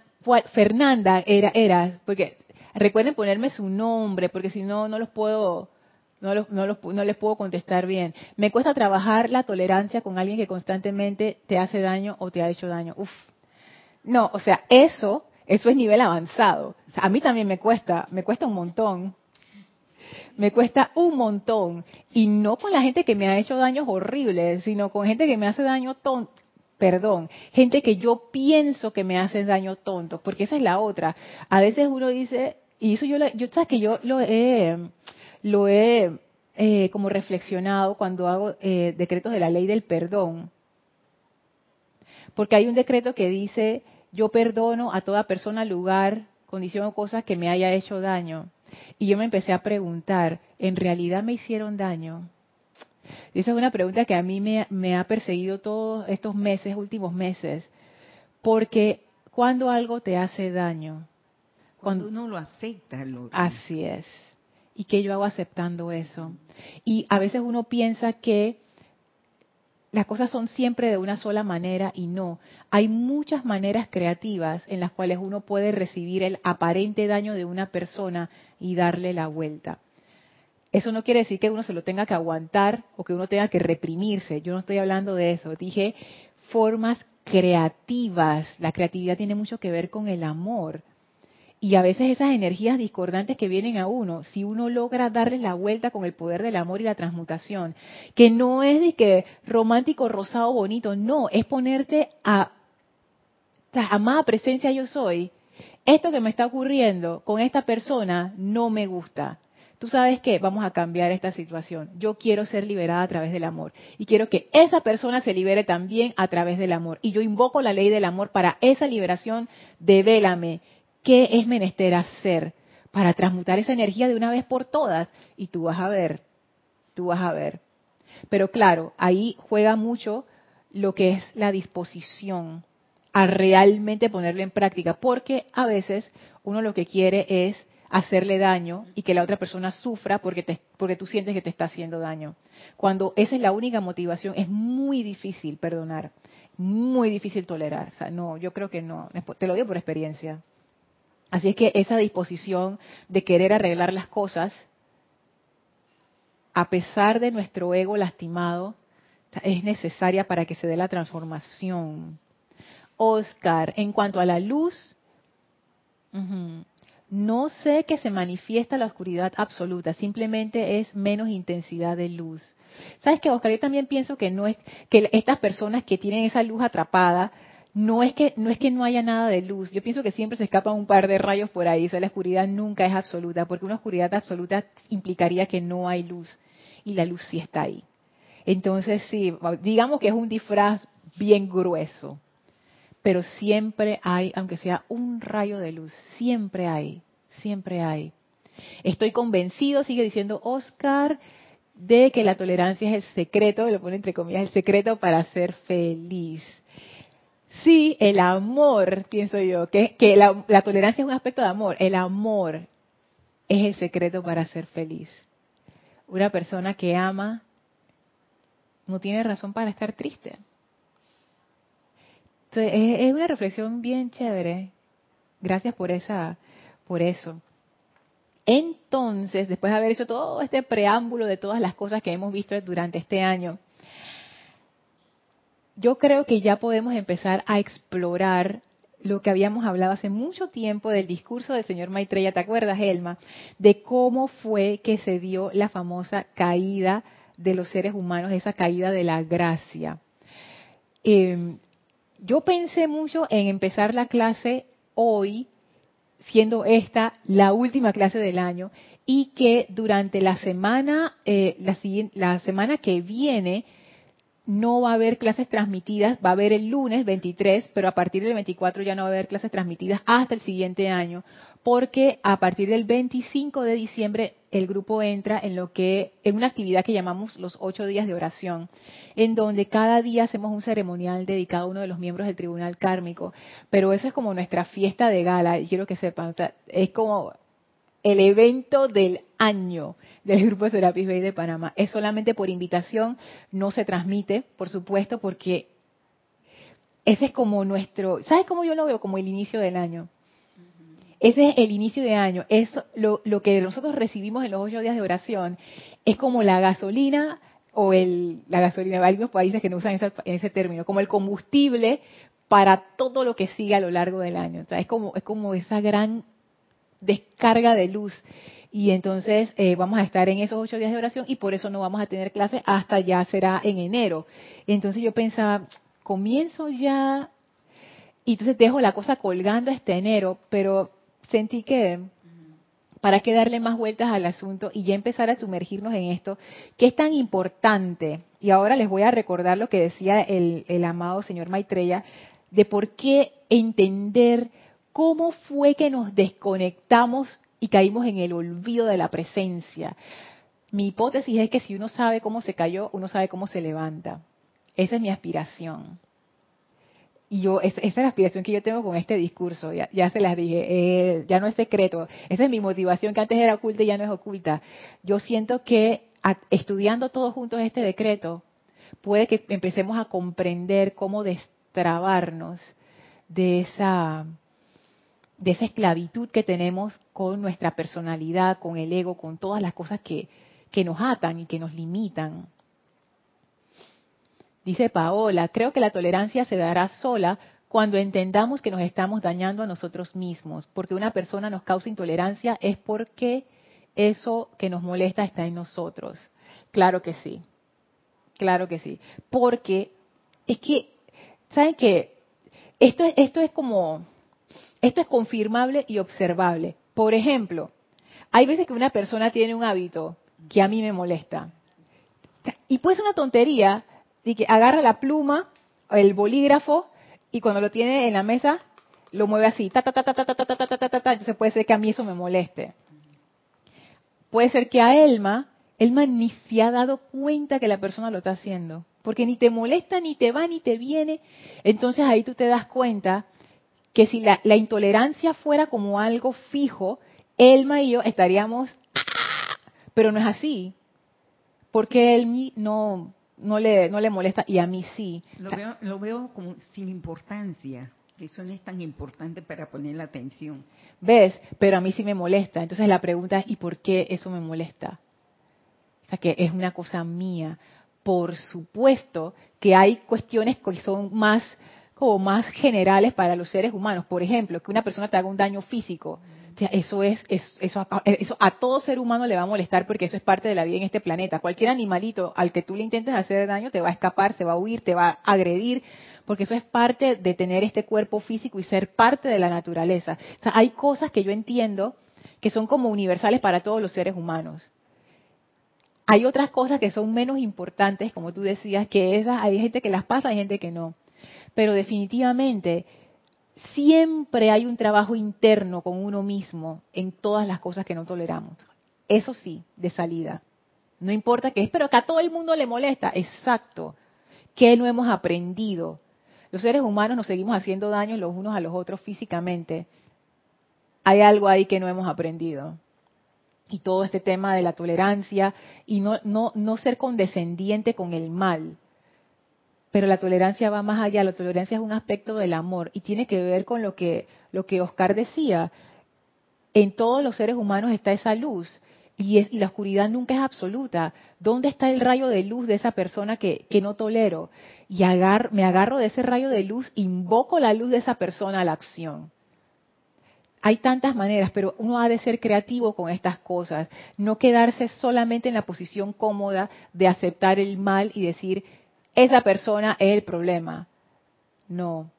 Fernanda era, era, porque recuerden ponerme su nombre, porque si no, no los puedo, no, los, no, los, no les puedo contestar bien. Me cuesta trabajar la tolerancia con alguien que constantemente te hace daño o te ha hecho daño. Uf. No, o sea, eso, eso es nivel avanzado. a mí también me cuesta, me cuesta un montón me cuesta un montón. Y no con la gente que me ha hecho daños horribles, sino con gente que me hace daño tonto. Perdón, gente que yo pienso que me hace daño tonto, porque esa es la otra. A veces uno dice, y eso yo, yo sabes que yo lo he, lo he eh, como reflexionado cuando hago eh, decretos de la ley del perdón. Porque hay un decreto que dice, yo perdono a toda persona, lugar, condición o cosa que me haya hecho daño. Y yo me empecé a preguntar, ¿en realidad me hicieron daño? esa es una pregunta que a mí me, ha perseguido todos estos meses, últimos meses, porque cuando algo te hace daño, cuando, uno lo acepta, lo... así es. ¿Y qué yo hago aceptando eso? Y a veces uno piensa que las cosas son siempre de una sola manera y no. Hay muchas maneras creativas en las cuales uno puede recibir el aparente daño de una persona y darle la vuelta. Eso no quiere decir que uno se lo tenga que aguantar o que uno tenga que reprimirse. Yo no estoy hablando de eso. Dije formas creativas. La creatividad tiene mucho que ver con el amor. Y a veces esas energías discordantes que vienen a uno, si uno logra darles la vuelta con el poder del amor y la transmutación, que no es de que romántico, rosado, bonito, no, es ponerte a, amada presencia yo soy, esto que me está ocurriendo con esta persona no me gusta. Tú sabes qué, vamos a cambiar esta situación. Yo quiero ser liberada a través del amor y quiero que esa persona se libere también a través del amor. Y yo invoco la ley del amor para esa liberación. Devélame ¿Qué es menester hacer para transmutar esa energía de una vez por todas? Y tú vas a ver, tú vas a ver. Pero claro, ahí juega mucho lo que es la disposición a realmente ponerlo en práctica, porque a veces uno lo que quiere es hacerle daño y que la otra persona sufra porque, te, porque tú sientes que te está haciendo daño. Cuando esa es la única motivación, es muy difícil perdonar, muy difícil tolerar. O sea, no, yo creo que no, te lo digo por experiencia. Así es que esa disposición de querer arreglar las cosas, a pesar de nuestro ego lastimado, es necesaria para que se dé la transformación. Oscar, en cuanto a la luz, no sé que se manifiesta la oscuridad absoluta, simplemente es menos intensidad de luz. ¿Sabes qué, Oscar? Yo también pienso que no es que estas personas que tienen esa luz atrapada no es que no es que no haya nada de luz. Yo pienso que siempre se escapan un par de rayos por ahí. O sea, la oscuridad nunca es absoluta, porque una oscuridad absoluta implicaría que no hay luz y la luz sí está ahí. Entonces, sí, digamos que es un disfraz bien grueso, pero siempre hay, aunque sea un rayo de luz, siempre hay, siempre hay. Estoy convencido, sigue diciendo Oscar, de que la tolerancia es el secreto, lo pone entre comillas, el secreto para ser feliz. Sí, el amor, pienso yo, que, que la, tolerancia es un aspecto de amor, el amor. es el secreto para ser feliz. Una persona que ama no tiene razón para estar triste. Entonces, es, una reflexión bien chévere. Gracias por esa, por eso. Entonces, después de haber hecho todo este preámbulo de todas las cosas que hemos visto durante este año, yo creo que ya podemos empezar a explorar lo que habíamos hablado hace mucho tiempo del discurso del señor Maitreya, ¿te acuerdas, Elma? De cómo fue que se dio la famosa caída de los seres humanos, esa caída de la gracia. Em, yo pensé mucho en empezar la clase hoy, siendo esta la última clase del año, y que durante la semana, eh, la, la semana que viene, no va a haber clases transmitidas, va a haber el lunes 23, pero a partir del 24 ya no va a haber clases transmitidas hasta el siguiente año, porque a partir del 25 de diciembre el grupo entra en lo que en una actividad que llamamos los ocho días de oración, en donde cada día hacemos un ceremonial dedicado a uno de los miembros del tribunal kármico, pero eso es como nuestra fiesta de gala, y quiero que sepan, es como el evento del año del Grupo de Serapis Bay de Panamá. Es solamente por invitación, no se transmite, por supuesto, porque ese es como nuestro, ¿sabes cómo yo lo veo? Como el inicio del año. Ese es el inicio de año. Es lo, lo que nosotros recibimos en los ocho días de oración. Es como la gasolina o el, la gasolina, hay algunos países que no usan ese, término, como el combustible para todo lo que sigue a lo largo del año. es como, es como esa gran descarga de luz. Y entonces eh, vamos a estar en esos ocho días de oración y por eso no vamos a tener clase hasta ya será en enero. Entonces yo pensaba, comienzo ya y entonces dejo la cosa colgando este enero, pero sentí que para que darle más vueltas al asunto y ya empezar a sumergirnos en esto, que es tan importante. Y ahora les voy a recordar lo que decía el, el amado señor Maitreya, de por qué entender cómo fue que nos desconectamos y caímos en el olvido de la presencia. Mi hipótesis es que si uno sabe cómo se cayó, uno sabe cómo se levanta. Esa es mi aspiración. Y yo, esa, es la aspiración que yo tengo con este discurso, ya, se las dije, eh, ya no es secreto. Esa es mi motivación, que antes era oculta y ya no es oculta. Yo siento que estudiando todos juntos este decreto, puede que empecemos a comprender cómo destrabarnos de esa de esa esclavitud que tenemos con nuestra personalidad, con el ego, con todas las cosas que, que nos atan y que nos limitan. Dice Paola, creo que la tolerancia se dará sola cuando entendamos que nos estamos dañando a nosotros mismos, porque una persona nos causa intolerancia es porque eso que nos molesta está en nosotros. Claro que sí, claro que sí, porque es que, ¿saben qué? Esto, esto es como, esto es confirmable y observable. Por ejemplo, hay veces que una persona tiene un hábito que a mí me molesta. Y puede ser una tontería, de que agarra la pluma, el bolígrafo, y cuando lo tiene en la mesa, lo mueve así, ta, ta, ta, ta, ta, ta, ta, ta, ta, entonces puede ser que a mí eso me moleste. Puede ser que a Elma, Elma ni se ha dado cuenta que la persona lo está haciendo, porque ni te molesta, ni te va, ni te viene. Entonces ahí tú te das cuenta que si la, intolerancia fuera como algo fijo, Elma y yo estaríamos, pero no es así, porque él no, no, le, no le molesta y a mí sí. Lo veo, lo veo como sin importancia. Eso no es tan importante para poner la atención. ¿Ves? Pero a mí sí me molesta. Entonces la pregunta es, ¿y por qué eso me molesta? O sea, que es una cosa mía. Por supuesto que hay cuestiones que son más como más generales para los seres humanos. Por ejemplo, que una persona te haga un daño físico. Eso es, eso, eso a todo ser humano le va a molestar porque eso es parte de la vida en este planeta. Cualquier animalito al que tú le intentes hacer daño te va a escapar, se va a huir, te va a agredir, porque eso es parte de tener este cuerpo físico y ser parte de la naturaleza. O sea, hay cosas que yo entiendo que son como universales para todos los seres humanos. Hay otras cosas que son menos importantes, como tú decías, que esas hay gente que las pasa, hay gente que no. Pero definitivamente siempre hay un trabajo interno con uno mismo en todas las cosas que no toleramos. Eso sí, de salida. No importa qué es, pero que a todo el mundo le molesta. Exacto. ¿Qué no hemos aprendido? Los seres humanos nos seguimos haciendo daño los unos a los otros físicamente. Hay algo ahí que no hemos aprendido. y todo este tema de la tolerancia y no, no, no ser condescendiente con el mal. Pero la tolerancia va más allá, la tolerancia es un aspecto del amor y tiene que ver con lo que, lo que Oscar decía. En todos los seres humanos está esa luz y, es, y la oscuridad nunca es absoluta. ¿Dónde está el rayo de luz de esa persona que, no tolero? Y me agarro de ese rayo de luz, invoco la luz de esa persona a la acción hay tantas maneras, pero uno ha de ser creativo con estas cosas, no quedarse solamente en la posición cómoda de aceptar el mal y decir, esa persona es el problema. No.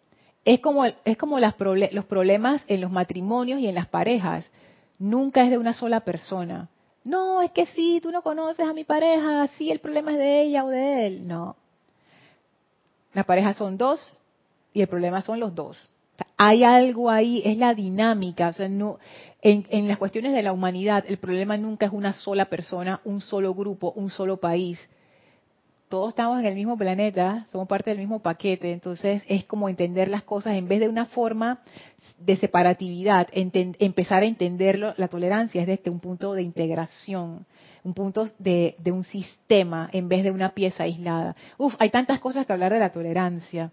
Es como, es como las los problemas en los matrimonios y en las parejas. Nunca es de una sola persona. No, es que sí, tú no conoces a mi pareja, sí, el problema es de ella o de él. No. La pareja son dos y el problema son los dos hay algo ahí, es la dinámica, o sea, no, en, en, las cuestiones de la humanidad, el problema nunca es una sola persona, un solo grupo, un solo país. Todos estamos en el mismo planeta, somos parte del mismo paquete, entonces es como entender las cosas en vez de una forma de separatividad, empezar a entenderlo, la tolerancia es desde un punto de integración, un punto de, de un sistema en vez de una pieza aislada. Uf, hay tantas cosas que hablar de la tolerancia.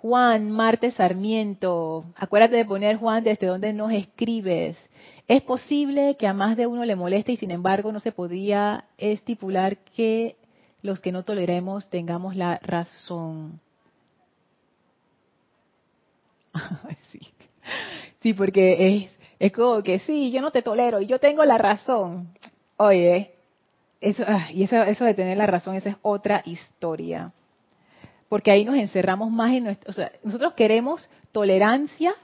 Juan Marte Sarmiento, acuérdate de poner Juan desde donde nos escribes. Es posible que a más de uno le moleste y sin embargo no se podría estipular que los que no toleremos tengamos la razón. *laughs* sí. sí, porque es, es como que sí, yo no te tolero y yo tengo la razón. Oye, eso, ah, y eso, eso de tener la razón, esa es otra historia porque ahí nos encerramos más en nuestro, o sea, nosotros queremos tolerancia,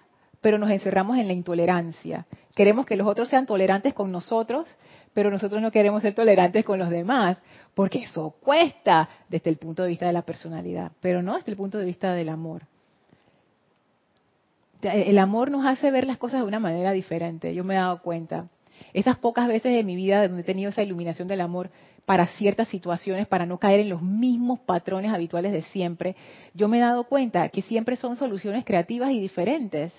pero nos encerramos en la intolerancia. Queremos que los otros sean tolerantes con nosotros, pero nosotros no queremos ser tolerantes con los demás, porque eso cuesta desde el punto de vista de la personalidad, pero no desde el punto de vista del amor. El amor nos hace ver las cosas de una manera diferente, yo me he dado cuenta. Esas pocas veces de mi vida donde he tenido esa iluminación del amor, para ciertas situaciones, para no caer en los mismos patrones habituales de siempre, yo me he dado cuenta que siempre son soluciones creativas y diferentes,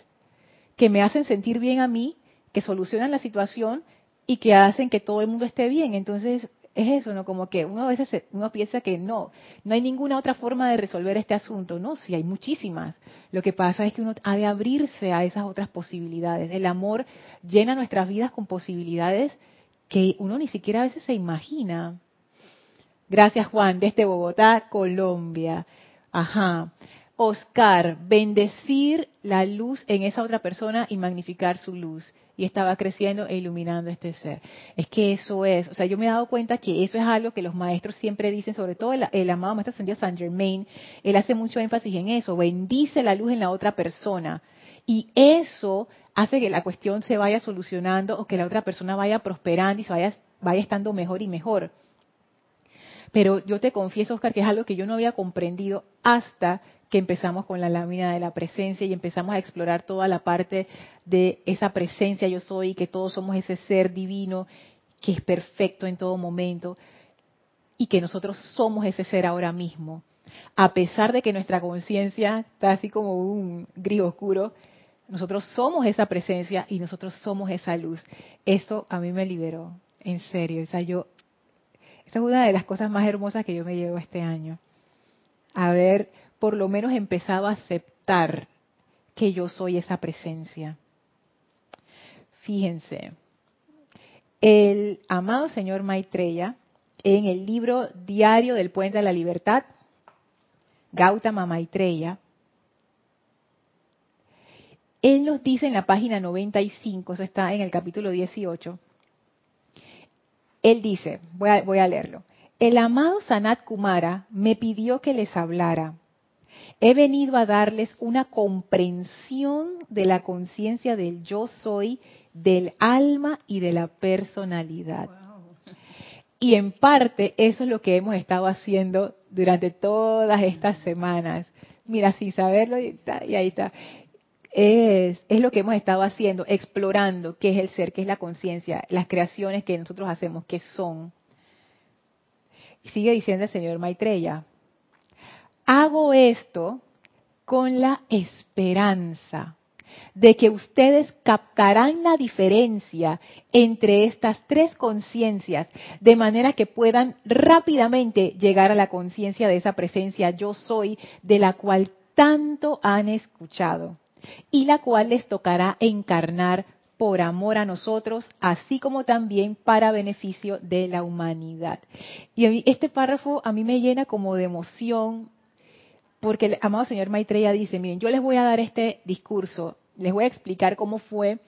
que me hacen sentir bien a mí, que solucionan la situación y que hacen que todo el mundo esté bien. Entonces, es eso, ¿no? Como que uno a veces uno piensa que no, no hay ninguna otra forma de resolver este asunto. No, sí hay muchísimas. Lo que pasa es que uno ha de abrirse a esas otras posibilidades. El amor llena nuestras vidas con posibilidades que uno ni siquiera a veces se imagina. Gracias Juan, desde Bogotá, Colombia. Ajá. Oscar, bendecir la luz en esa otra persona y magnificar su luz. Y estaba creciendo e iluminando este ser. Es que eso es, o sea, yo me he dado cuenta que eso es algo que los maestros siempre dicen, sobre todo el, amado maestro San Saint Germain, él hace mucho énfasis en eso, bendice la luz en la otra persona. Y eso hace que la cuestión se vaya solucionando o que la otra persona vaya prosperando y se vaya, vaya estando mejor y mejor. Pero yo te confieso, Oscar, que es algo que yo no había comprendido hasta que empezamos con la lámina de la presencia y empezamos a explorar toda la parte de esa presencia yo soy, que todos somos ese ser divino que es perfecto en todo momento y que nosotros somos ese ser ahora mismo. A pesar de que nuestra conciencia está así como un gris oscuro, nosotros somos esa presencia y nosotros somos esa luz. Eso a mí me liberó, en serio. Esa, yo, esa es una de las cosas más hermosas que yo me llevo este año. Haber por lo menos empezado a aceptar que yo soy esa presencia. Fíjense, el amado señor Maitreya, en el libro Diario del Puente de la Libertad, Gautama Maitreya, él nos dice en la página 95, eso está en el capítulo 18, él dice, voy a, voy a leerlo, el amado Sanat Kumara me pidió que les hablara. He venido a darles una comprensión de la conciencia del yo soy, del alma y de la personalidad. Y en parte eso es lo que hemos estado haciendo durante todas estas semanas. Mira, sin saberlo, y, y ahí está es, lo que hemos estado haciendo, explorando qué es el ser, qué es la conciencia, las creaciones que nosotros hacemos, qué son. Sigue diciendo el señor Maitreya, hago esto con la esperanza de que ustedes captarán la diferencia entre estas tres conciencias, de manera que puedan rápidamente llegar a la conciencia de esa presencia yo soy, de la cual tanto han escuchado, y la cual les tocará encarnar por amor a nosotros, así como también para beneficio de la humanidad. Y este párrafo a mí me llena como de emoción, porque el amado señor Maitreya dice, miren, yo les voy a dar este discurso, les voy a explicar cómo fue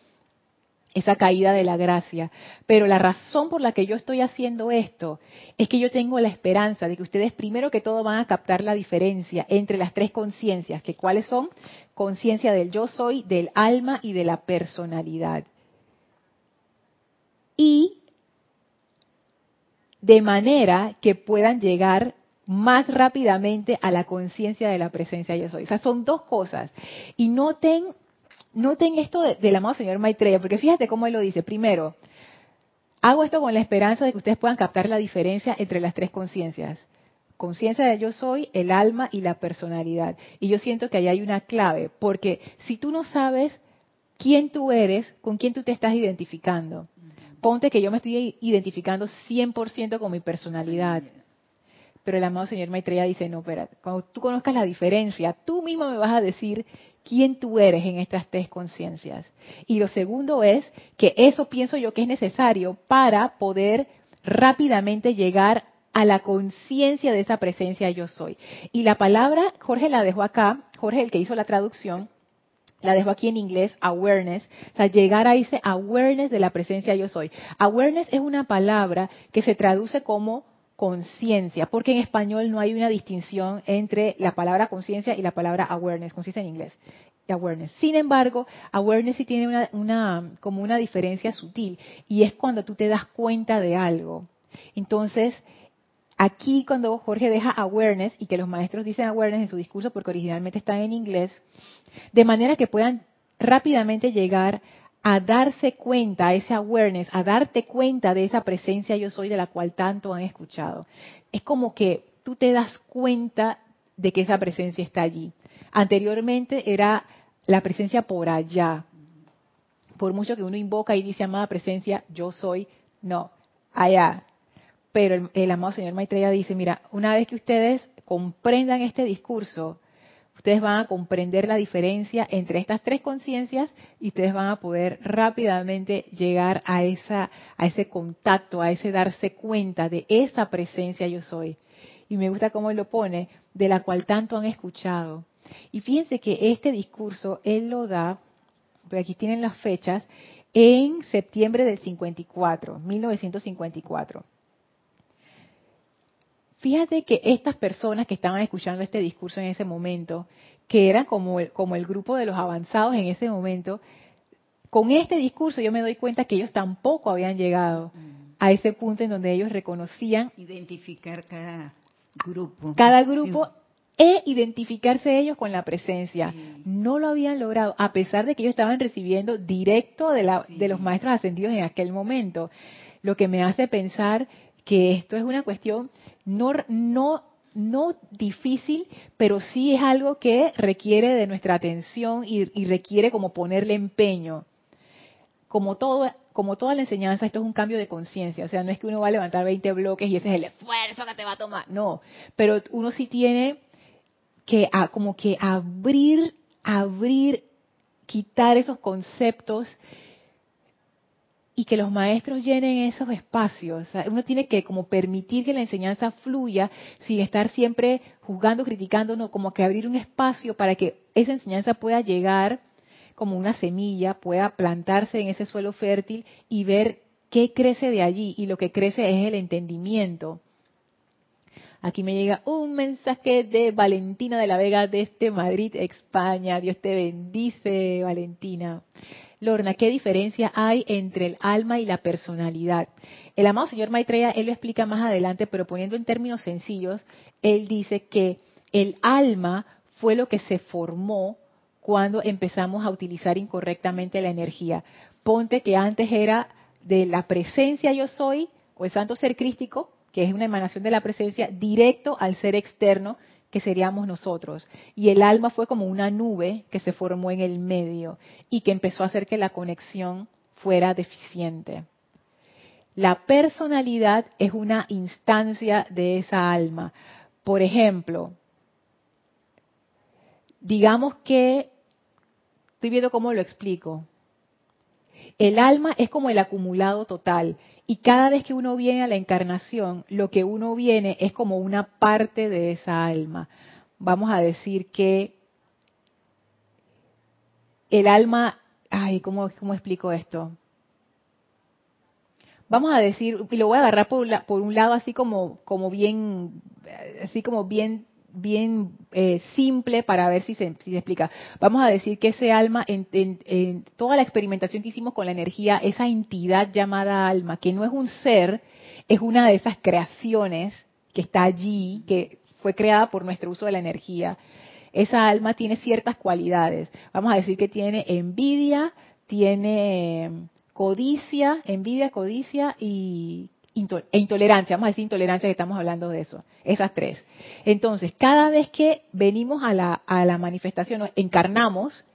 esa caída de la gracia. Pero la razón por la que yo estoy haciendo esto es que yo tengo la esperanza de que ustedes primero que todo van a captar la diferencia entre las tres conciencias, que cuáles son conciencia del yo soy, del alma y de la personalidad. Y de manera que puedan llegar más rápidamente a la conciencia de la presencia yo soy. O sea, son dos cosas. Y noten, noten esto del amado señor Maitreya, porque fíjate cómo él lo dice. Primero, hago esto con la esperanza de que ustedes puedan captar la diferencia entre las tres conciencias. Conciencia de yo soy, el alma y la personalidad. Y yo siento que ahí hay una clave, porque si tú no sabes quién tú eres, con quién tú te estás identificando, ponte que yo me estoy identificando 100% con mi personalidad pero el amado señor Maitreya dice, no, espera, cuando tú conozcas la diferencia, tú mismo me vas a decir quién tú eres en estas tres conciencias. Y lo segundo es que eso pienso yo que es necesario para poder rápidamente llegar a la conciencia de esa presencia yo soy. Y la palabra, Jorge la dejó acá, Jorge el que hizo la traducción, la dejó aquí en inglés, awareness, o sea, llegar a ese awareness de la presencia yo soy. Awareness es una palabra que se traduce como conciencia, porque en español no hay una distinción entre la palabra conciencia y la palabra awareness, conciencia en inglés, awareness. Sin embargo, awareness sí tiene una, como una diferencia sutil y es cuando tú te das cuenta de algo. Entonces, aquí cuando Jorge deja awareness y que los maestros dicen awareness en su discurso porque originalmente están en inglés, de manera que puedan rápidamente llegar a darse cuenta, a ese awareness, a darte cuenta de esa presencia yo soy de la cual tanto han escuchado. Es como que tú te das cuenta de que esa presencia está allí. Anteriormente era la presencia por allá. Por mucho que uno invoca y dice, amada presencia, yo soy, no, allá. Pero el, el amado Señor Maitreya dice, mira, una vez que ustedes comprendan este discurso, ustedes van a comprender la diferencia entre estas tres conciencias y ustedes van a poder rápidamente llegar a esa a ese contacto, a ese darse cuenta de esa presencia yo soy. Y me gusta cómo él lo pone, de la cual tanto han escuchado. Y fíjense que este discurso él lo da, por aquí tienen las fechas, en septiembre del 54, 1954. Fíjate que estas personas que estaban escuchando este discurso en ese momento, que eran como el, como el grupo de los avanzados en ese momento, con este discurso yo me doy cuenta que ellos tampoco habían llegado a ese punto en donde ellos reconocían identificar cada grupo. Cada grupo e identificarse ellos con la presencia. No lo habían logrado, a pesar de que ellos estaban recibiendo directo de, la, de los maestros ascendidos en aquel momento. Lo que me hace pensar que esto es una cuestión no, no, no difícil, pero sí es algo que requiere de nuestra atención y, requiere como ponerle empeño. Como todo, como toda la enseñanza, esto es un cambio de conciencia. O sea, no es que uno va a levantar 20 bloques y ese es el esfuerzo que te va a tomar. No, pero uno sí tiene que como que abrir, abrir, quitar esos conceptos y que los maestros llenen esos espacios. uno tiene que como permitir que la enseñanza fluya sin estar siempre juzgando, criticando, no, como que abrir un espacio para que esa enseñanza pueda llegar como una semilla, pueda plantarse en ese suelo fértil y ver qué crece de allí. Y lo que crece es el entendimiento. Aquí me llega un mensaje de Valentina de la Vega desde Madrid, España. Dios te bendice, Valentina. Lorna, ¿qué diferencia hay entre el alma y la personalidad? El amado señor Maitreya, él lo explica más adelante, pero poniendo en términos sencillos, él dice que el alma fue lo que se formó cuando empezamos a utilizar incorrectamente la energía. Ponte que antes era de la presencia yo soy, o el santo ser crístico, que es una emanación de la presencia, directo al ser externo, que seríamos nosotros. Y el alma fue como una nube que se formó en el medio y que empezó a hacer que la conexión fuera deficiente. La personalidad es una instancia de esa alma. Por ejemplo, digamos que, estoy viendo cómo lo explico. El alma es como el acumulado total y cada vez que uno viene a la encarnación, lo que uno viene es como una parte de esa alma. Vamos a decir que el alma, ay, ¿cómo, cómo explico esto? Vamos a decir, y lo voy a agarrar por, por un lado así como, como bien, así como bien bien eh, simple para ver si se, explica. Vamos a decir que ese alma, en, en, toda la experimentación que hicimos con la energía, esa entidad llamada alma, que no es un ser, es una de esas creaciones que está allí, que fue creada por nuestro uso de la energía. Esa alma tiene ciertas cualidades. Vamos a decir que tiene envidia, tiene codicia, envidia, codicia y e intolerancia, vamos a decir intolerancia que estamos hablando de eso, esas tres. Entonces, cada vez que venimos a la, a la manifestación, encarnamos,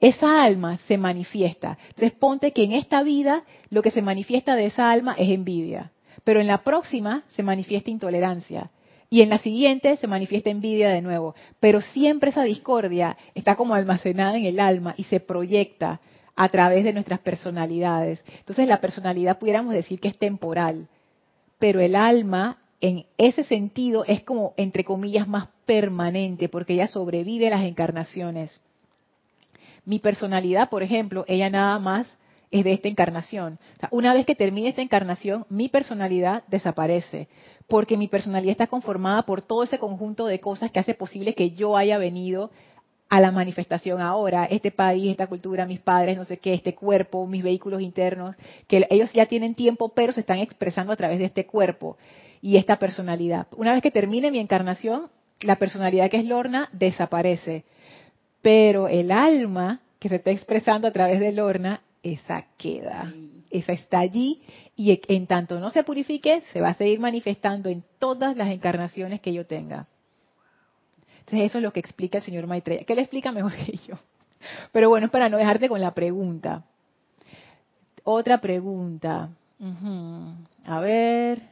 esa alma se manifiesta. Entonces, ponte que en esta vida lo que se manifiesta de esa alma es envidia, pero en la próxima se manifiesta intolerancia. Y en la siguiente se manifiesta envidia de nuevo. Pero siempre esa discordia está como almacenada en el alma y se proyecta a través de nuestras personalidades. Entonces la personalidad pudiéramos decir que es temporal pero el alma en ese sentido es como, entre comillas, más permanente, porque ella sobrevive a las encarnaciones. Mi personalidad, por ejemplo, ella nada más es de esta encarnación. una vez que termine esta encarnación, mi personalidad desaparece, porque mi personalidad está conformada por todo ese conjunto de cosas que hace posible que yo haya venido a la manifestación ahora, este país, esta cultura, mis padres, no sé qué, este cuerpo, mis vehículos internos, que ellos ya tienen tiempo, pero se están expresando a través de este cuerpo y esta personalidad. Una vez que termine mi encarnación, la personalidad que es Lorna desaparece, pero el alma que se está expresando a través de Lorna, esa queda, esa está allí y en tanto no se purifique, se va a seguir manifestando en todas las encarnaciones que yo tenga. Entonces eso es lo que explica el señor Maitreya, que le explica mejor *laughs* que yo. Pero bueno, es para no dejarte con la pregunta. Otra pregunta. A ver.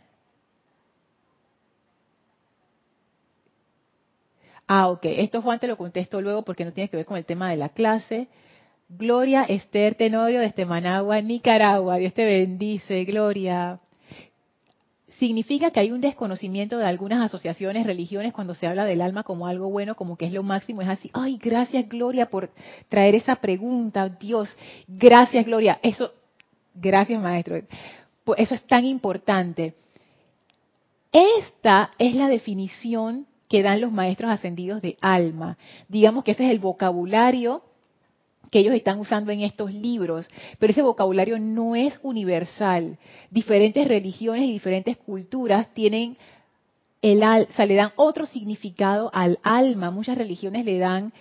Ah, ok. Esto Juan te lo contesto luego porque no tiene que ver con el tema de la clase. Gloria Esther Tenorio desde Managua, Nicaragua. Dios te bendice, Gloria significa que hay un desconocimiento de algunas asociaciones, religiones, cuando se habla del alma como algo bueno, como que es lo máximo, es así, ay, gracias Gloria por traer esa pregunta, Dios, gracias Gloria, eso, gracias Maestro, pues eso es tan importante. Esta es la definición que dan los maestros ascendidos de alma. Digamos que ese es el vocabulario que ellos están usando en estos libros, pero ese vocabulario no es universal. Diferentes religiones y diferentes culturas tienen el sea, le dan otro significado al alma. Muchas religiones le dan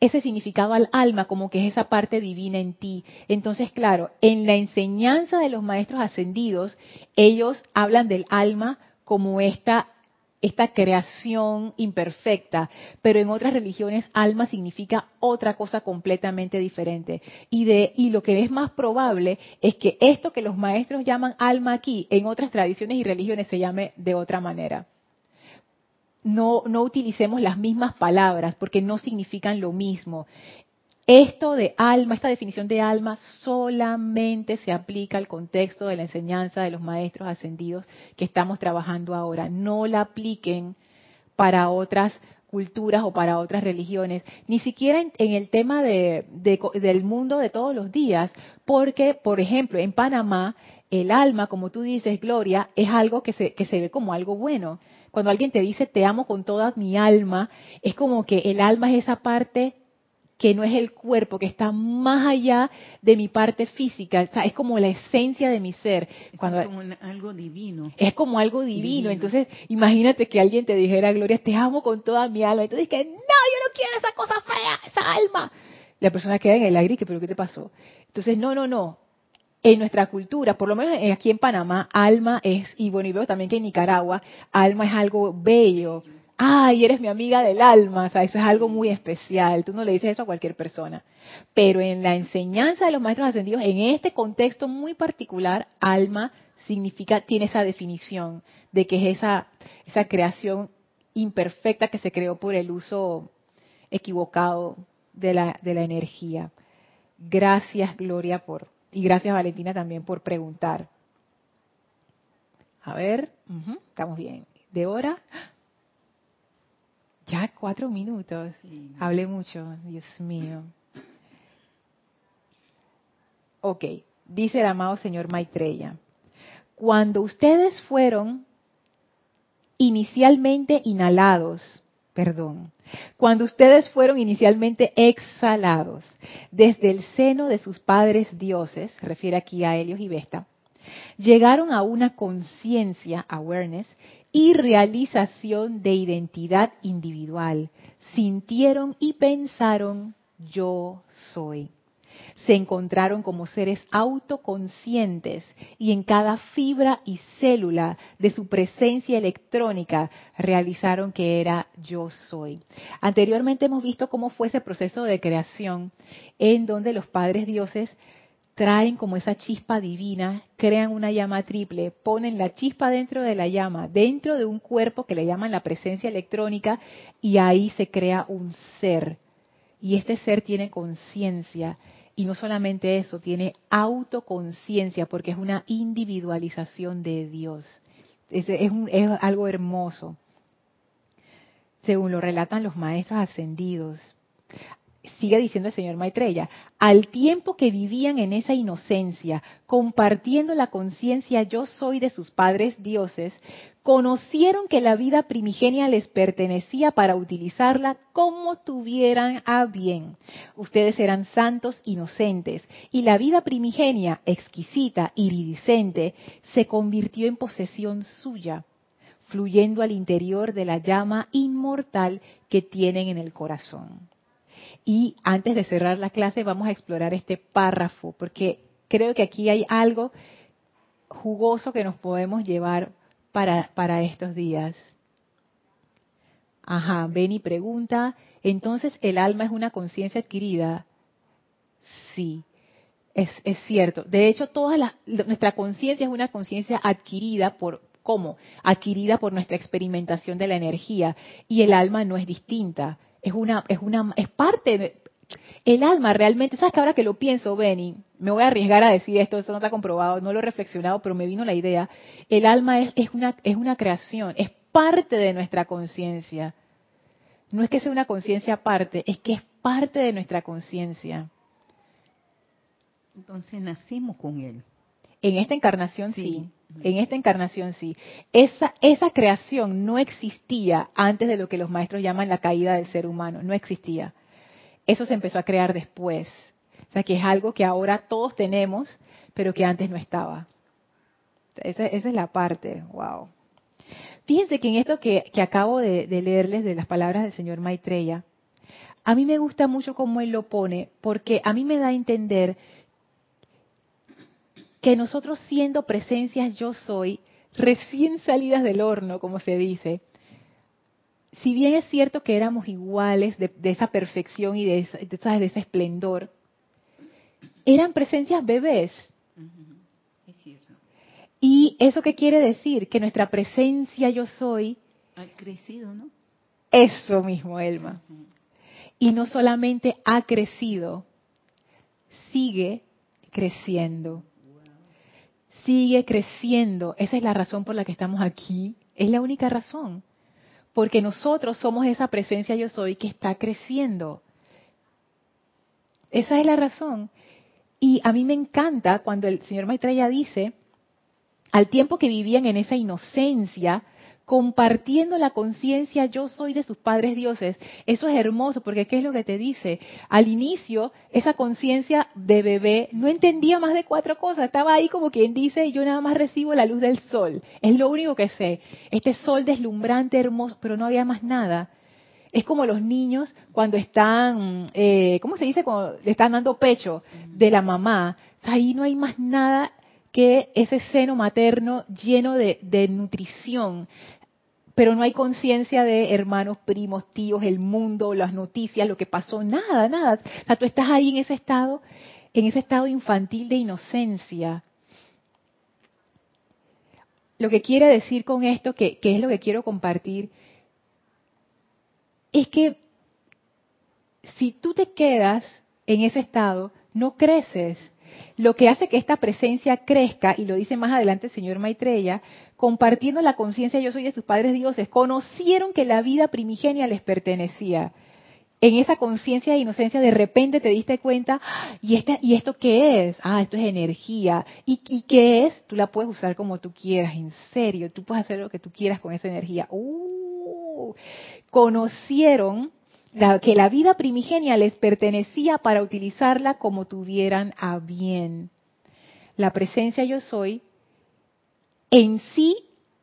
ese significado al alma como que es esa parte divina en ti. Entonces, claro, en la enseñanza de los maestros ascendidos, ellos hablan del alma como esta esta creación imperfecta, pero en otras religiones alma significa otra cosa completamente diferente. Y lo que es más probable es que esto que los maestros llaman alma aquí, en otras tradiciones y religiones se llame de otra manera. No, no utilicemos las mismas palabras porque no significan lo mismo. Esto de alma, esta definición de alma solamente se aplica al contexto de la enseñanza de los maestros ascendidos que estamos trabajando ahora. No la apliquen para otras culturas o para otras religiones, ni siquiera en, el tema de, del mundo de todos los días, porque, por ejemplo, en Panamá, el alma, como tú dices, Gloria, es algo que se, que se ve como algo bueno. Cuando alguien te dice te amo con toda mi alma, es como que el alma es esa parte que no es el cuerpo, que está más allá de mi parte física, es como la esencia de mi ser. es como algo divino. Es como algo divino. Entonces, imagínate que alguien te dijera, Gloria, te amo con toda mi alma. Entonces, que no, yo no quiero esa cosa fea, esa alma. La persona queda en el aire y que, pero ¿qué te pasó? Entonces, no, no, no. En nuestra cultura, por lo menos aquí en Panamá, alma es, y bueno, y veo también que en Nicaragua, alma es algo bello, ay, eres mi amiga del alma, o sea, eso es algo muy especial, tú no le dices eso a cualquier persona. Pero en la enseñanza de los maestros ascendidos, en este contexto muy particular, alma significa, tiene esa definición de que es esa, esa creación imperfecta que se creó por el uso equivocado de la, de la energía. Gracias, Gloria, por, y gracias, Valentina, también por preguntar. A ver, estamos bien. ¿De hora? Ya cuatro minutos. Hablé mucho, Dios mío. Ok, dice el amado señor Maitreya. Cuando ustedes fueron inicialmente inhalados, perdón, cuando ustedes fueron inicialmente exhalados desde el seno de sus padres dioses, refiere aquí a Helios y Vesta, llegaron a una conciencia, awareness, y realización de identidad individual. Sintieron y pensaron, yo soy. Se encontraron como seres autoconscientes y en cada fibra y célula de su presencia electrónica realizaron que era yo soy. Anteriormente hemos visto cómo fue ese proceso de creación en donde los padres dioses traen como esa chispa divina, crean una llama triple, ponen la chispa dentro de la llama, dentro de un cuerpo que le llaman la presencia electrónica, y ahí se crea un ser. Y este ser tiene conciencia, y no solamente eso, tiene autoconciencia, porque es una individualización de Dios. Es, es algo hermoso, según lo relatan los maestros ascendidos sigue diciendo el señor Maitreya, al tiempo que vivían en esa inocencia, compartiendo la conciencia yo soy de sus padres dioses, conocieron que la vida primigenia les pertenecía para utilizarla como tuvieran a bien. Ustedes eran santos inocentes y la vida primigenia, exquisita, iridiscente, se convirtió en posesión suya fluyendo al interior de la llama inmortal que tienen en el corazón. Y antes de cerrar la clase vamos a explorar este párrafo, porque creo que aquí hay algo jugoso que nos podemos llevar para, para estos días. Ajá, Benny pregunta, entonces el alma es una conciencia adquirida. Sí, es, es, cierto. De hecho, toda nuestra conciencia es una conciencia adquirida por, ¿cómo? Adquirida por nuestra experimentación de la energía. Y el alma no es distinta es una, es una, es parte de, el alma realmente, sabes que ahora que lo pienso, Benny, me voy a arriesgar a decir esto, esto no está comprobado, no lo he reflexionado, pero me vino la idea. El alma es, es una, es una creación, es parte de nuestra conciencia. No es que sea una conciencia aparte, es que es parte de nuestra conciencia. Entonces nacimos con él. En esta encarnación sí. En esta encarnación sí. Esa, esa creación no existía antes de lo que los maestros llaman la caída del ser humano. No existía. Eso se empezó a crear después. O sea, que es algo que ahora todos tenemos, pero que antes no estaba. Esa, es la parte. Wow. Fíjense que en esto que, acabo de, de, leerles de las palabras del señor Maitreya, a mí me gusta mucho cómo él lo pone, porque a mí me da a entender que nosotros siendo presencias yo soy, recién salidas del horno, como se dice, si bien es cierto que éramos iguales de, esa perfección y de, de, ese esplendor, eran presencias bebés. ¿Y eso qué quiere decir? Que nuestra presencia yo soy... Ha crecido, ¿no? Eso mismo, Elma. Y no solamente ha crecido, sigue creciendo sigue creciendo. Esa es la razón por la que estamos aquí. Es la única razón. Porque nosotros somos esa presencia yo soy que está creciendo. Esa es la razón. Y a mí me encanta cuando el señor Maitreya dice, al tiempo que vivían en esa inocencia, compartiendo la conciencia yo soy de sus padres dioses. Eso es hermoso porque ¿qué es lo que te dice? Al inicio, esa conciencia de bebé no entendía más de cuatro cosas. Estaba ahí como quien dice, yo nada más recibo la luz del sol. Es lo único que sé. Este sol deslumbrante, hermoso, pero no había más nada. Es como los niños cuando están, eh, ¿cómo se dice? Cuando le están dando pecho de la mamá. Ahí no hay más nada que ese seno materno lleno de, de nutrición, pero no hay conciencia de hermanos, primos, tíos, el mundo, las noticias, lo que pasó, nada, nada. O sea, tú estás ahí en ese estado, en ese estado infantil de inocencia. Lo que quiere decir con esto, que, que es lo que quiero compartir, es que si tú te quedas en ese estado, no creces. Lo que hace que esta presencia crezca, y lo dice más adelante el señor Maitreya, compartiendo la conciencia yo soy de sus padres dioses, conocieron que la vida primigenia les pertenecía. En esa conciencia de inocencia de repente te diste cuenta, ¿y, este, ¿y esto qué es? Ah, esto es energía. ¿Y, ¿Y qué es? Tú la puedes usar como tú quieras, en serio, tú puedes hacer lo que tú quieras con esa energía. Uh, conocieron que la vida primigenia les pertenecía para utilizarla como tuvieran a bien. La presencia yo soy en sí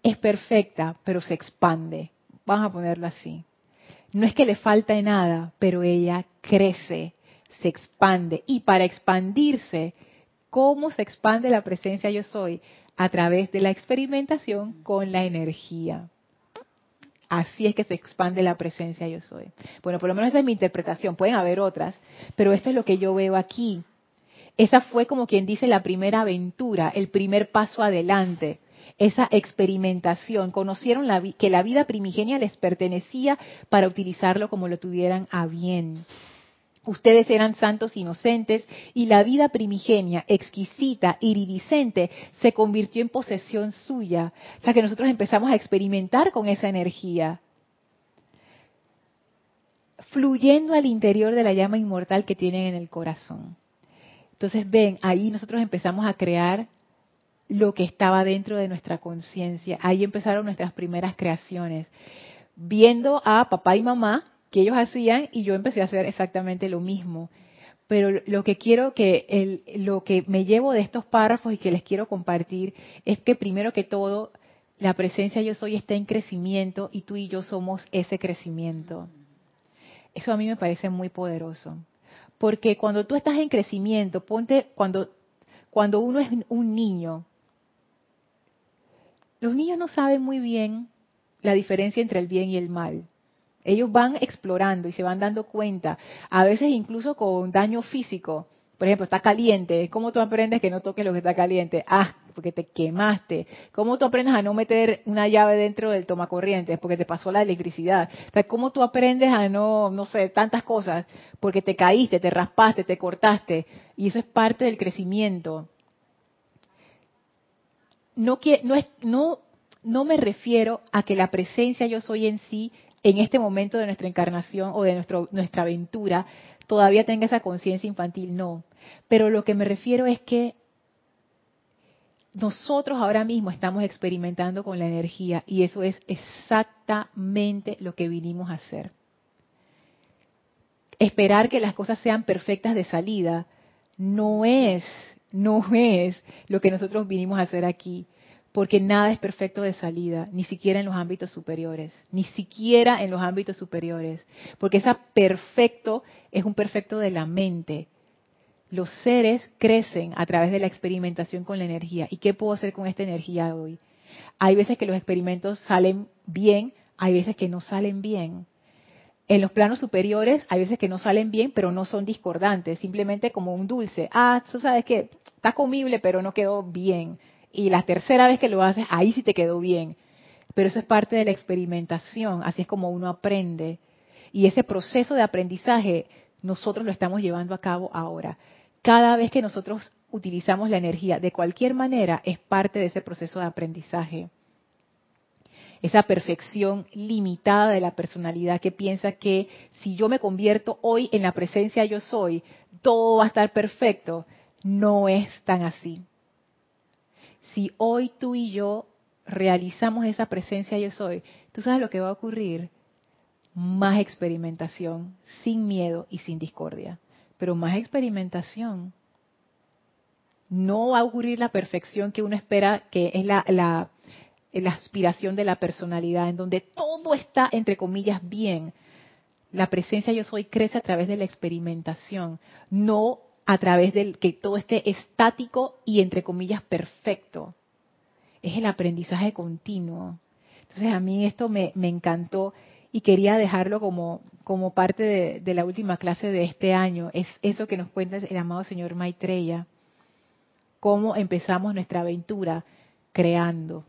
es perfecta, pero se expande. Vamos a ponerlo así. No es que le falte nada, pero ella crece, se expande. Y para expandirse, ¿cómo se expande la presencia yo soy? A través de la experimentación con la energía. Así es que se expande la presencia yo soy. Bueno, por lo menos esa es mi interpretación. Pueden haber otras, pero esto es lo que yo veo aquí. Esa fue como quien dice la primera aventura, el primer paso adelante, esa experimentación. Conocieron que la vida primigenia les pertenecía para utilizarlo como lo tuvieran a bien. Ustedes eran santos inocentes y la vida primigenia, exquisita, iridiscente, se convirtió en posesión suya. O sea que nosotros empezamos a experimentar con esa energía, fluyendo al interior de la llama inmortal que tienen en el corazón. Entonces ven, ahí nosotros empezamos a crear lo que estaba dentro de nuestra conciencia. Ahí empezaron nuestras primeras creaciones. Viendo a papá y mamá que ellos hacían y yo empecé a hacer exactamente lo mismo. Pero lo que quiero que, el, lo que me llevo de estos párrafos y que les quiero compartir es que primero que todo, la presencia yo soy está en crecimiento y tú y yo somos ese crecimiento. Eso a mí me parece muy poderoso. Porque cuando tú estás en crecimiento, ponte, cuando, cuando uno es un niño, los niños no saben muy bien la diferencia entre el bien y el mal. Ellos van explorando y se van dando cuenta, a veces incluso con daño físico. Por ejemplo, está caliente. ¿Cómo tú aprendes que no toques lo que está caliente? Ah, porque te quemaste. ¿Cómo tú aprendes a no meter una llave dentro del tomacorriente? Porque te pasó la electricidad. ¿Cómo tú aprendes a no, no sé, tantas cosas? Porque te caíste, te raspaste, te cortaste. Y eso es parte del crecimiento. No, no, no, no me refiero a que la presencia yo soy en sí en este momento de nuestra encarnación o de nuestro, nuestra aventura todavía tenga esa conciencia infantil, no. Pero lo que me refiero es que nosotros ahora mismo estamos experimentando con la energía y eso es exactamente lo que vinimos a hacer. Esperar que las cosas sean perfectas de salida no es, no es lo que nosotros vinimos a hacer aquí porque nada es perfecto de salida, ni siquiera en los ámbitos superiores, ni siquiera en los ámbitos superiores, porque esa perfecto es un perfecto de la mente. Los seres crecen a través de la experimentación con la energía. ¿Y qué puedo hacer con esta energía hoy? Hay veces que los experimentos salen bien, hay veces que no salen bien. En los planos superiores hay veces que no salen bien, pero no son discordantes, simplemente como un dulce. Ah, tú sabes que está comible, pero no quedó bien y la tercera vez que lo haces, ahí sí te quedó bien. Pero eso es parte de la experimentación, así es como uno aprende. Y ese proceso de aprendizaje nosotros lo estamos llevando a cabo ahora. Cada vez que nosotros utilizamos la energía de cualquier manera es parte de ese proceso de aprendizaje. Esa perfección limitada de la personalidad que piensa que si yo me convierto hoy en la presencia yo soy, todo va a estar perfecto. No es tan así si hoy tú y yo realizamos esa presencia yo soy, tú sabes lo que va a ocurrir. Más experimentación, sin miedo y sin discordia. Pero más experimentación. No va a ocurrir la perfección que uno espera, que es la, la, la aspiración de la personalidad, en donde todo está, entre comillas, bien. La presencia yo soy crece a través de la experimentación, no a través del que todo esté estático y entre comillas perfecto. Es el aprendizaje continuo. Entonces a mí esto me, me encantó y quería dejarlo como, como parte de, de, la última clase de este año. Es eso que nos cuenta el amado señor Maitreya, cómo empezamos nuestra aventura creando.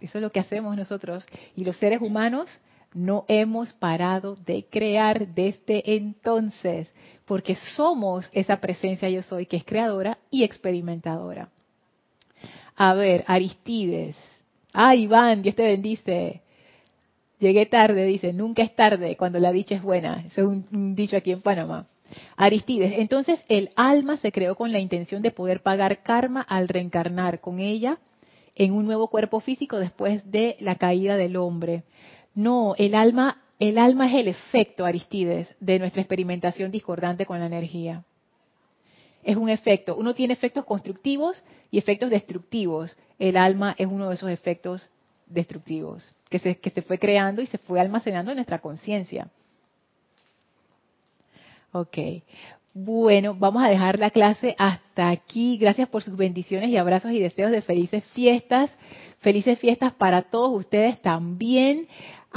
Eso es lo que hacemos nosotros. Y los seres humanos no hemos parado de crear desde entonces, porque somos esa presencia yo soy que es creadora y experimentadora. A ver, Aristides. Ah, Iván, Dios te bendice. Llegué tarde, dice, nunca es tarde cuando la dicha es buena. Eso es un, dicho aquí en Panamá. Aristides, entonces el alma se creó con la intención de poder pagar karma al reencarnar con ella en un nuevo cuerpo físico después de la caída del hombre. No, el alma, el alma es el efecto, Aristides, de nuestra experimentación discordante con la energía. Es un efecto. Uno tiene efectos constructivos y efectos destructivos. El alma es uno de esos efectos destructivos que se, que se fue creando y se fue almacenando en nuestra conciencia. Ok. Bueno, vamos a dejar la clase hasta aquí. Gracias por sus bendiciones y abrazos y deseos de felices fiestas. Felices fiestas para todos ustedes también.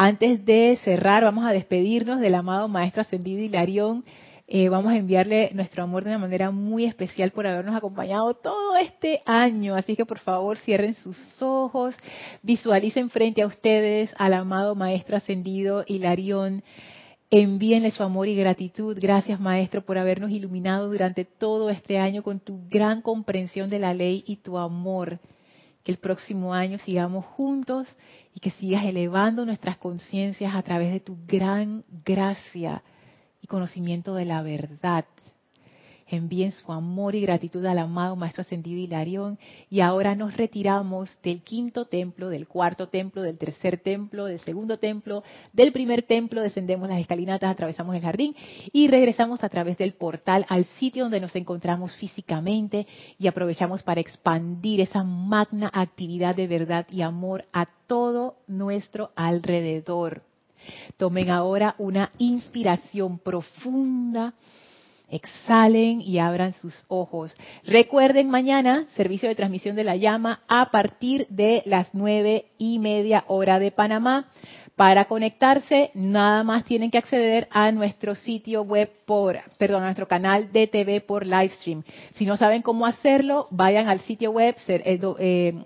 Antes de cerrar, vamos a despedirnos del amado Maestro Ascendido Hilarión. Eh, vamos a enviarle nuestro amor de una manera muy especial por habernos acompañado todo este año. Así que por favor cierren sus ojos, visualicen frente a ustedes al amado Maestro Ascendido Hilarión. Envíenle su amor y gratitud. Gracias, Maestro, por habernos iluminado durante todo este año con tu gran comprensión de la ley y tu amor el próximo año sigamos juntos y que sigas elevando nuestras conciencias a través de tu gran gracia y conocimiento de la verdad envíen su amor y gratitud al amado Maestro Ascendido Hilarión. Y ahora nos retiramos del quinto templo, del cuarto templo, del tercer templo, del segundo templo, del primer templo, descendemos las escalinatas, atravesamos el jardín y regresamos a través del portal al sitio donde nos encontramos físicamente y aprovechamos para expandir esa magna actividad de verdad y amor a todo nuestro alrededor. Tomen ahora una inspiración profunda Exhalen y abran sus ojos. Recuerden mañana, servicio de transmisión de la llama a partir de las nueve y media hora de Panamá. Para conectarse, nada más tienen que acceder a nuestro sitio web por, perdón, a nuestro canal de TV por livestream. Si no saben cómo hacerlo, vayan al sitio web eh,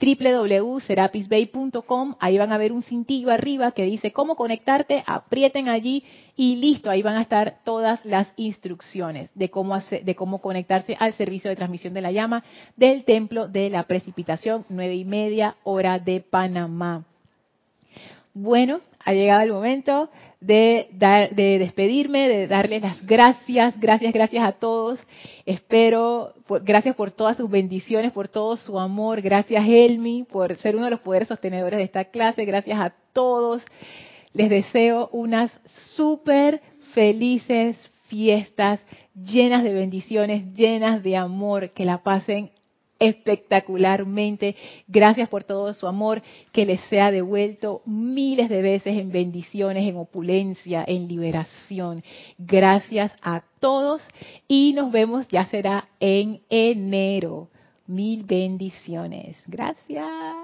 www.serapisbay.com, ahí van a ver un cintillo arriba que dice cómo conectarte, aprieten allí y listo, ahí van a estar todas las instrucciones de cómo, de cómo conectarse al servicio de transmisión de la llama del Templo de la Precipitación, nueve y media hora de Panamá. Bueno, ha llegado el momento de, de despedirme, de darles las gracias, gracias, gracias a todos. Espero, gracias por todas sus bendiciones, por todo su amor. Gracias, Helmi, por ser uno de los poderes sostenedores de esta clase. Gracias a todos. Les deseo unas súper felices fiestas llenas de bendiciones, llenas de amor, que la pasen espectacularmente. Gracias por todo su amor, que les sea devuelto miles de veces en bendiciones, en opulencia, en liberación. Gracias a todos y nos vemos, ya será en enero. Mil bendiciones. Gracias.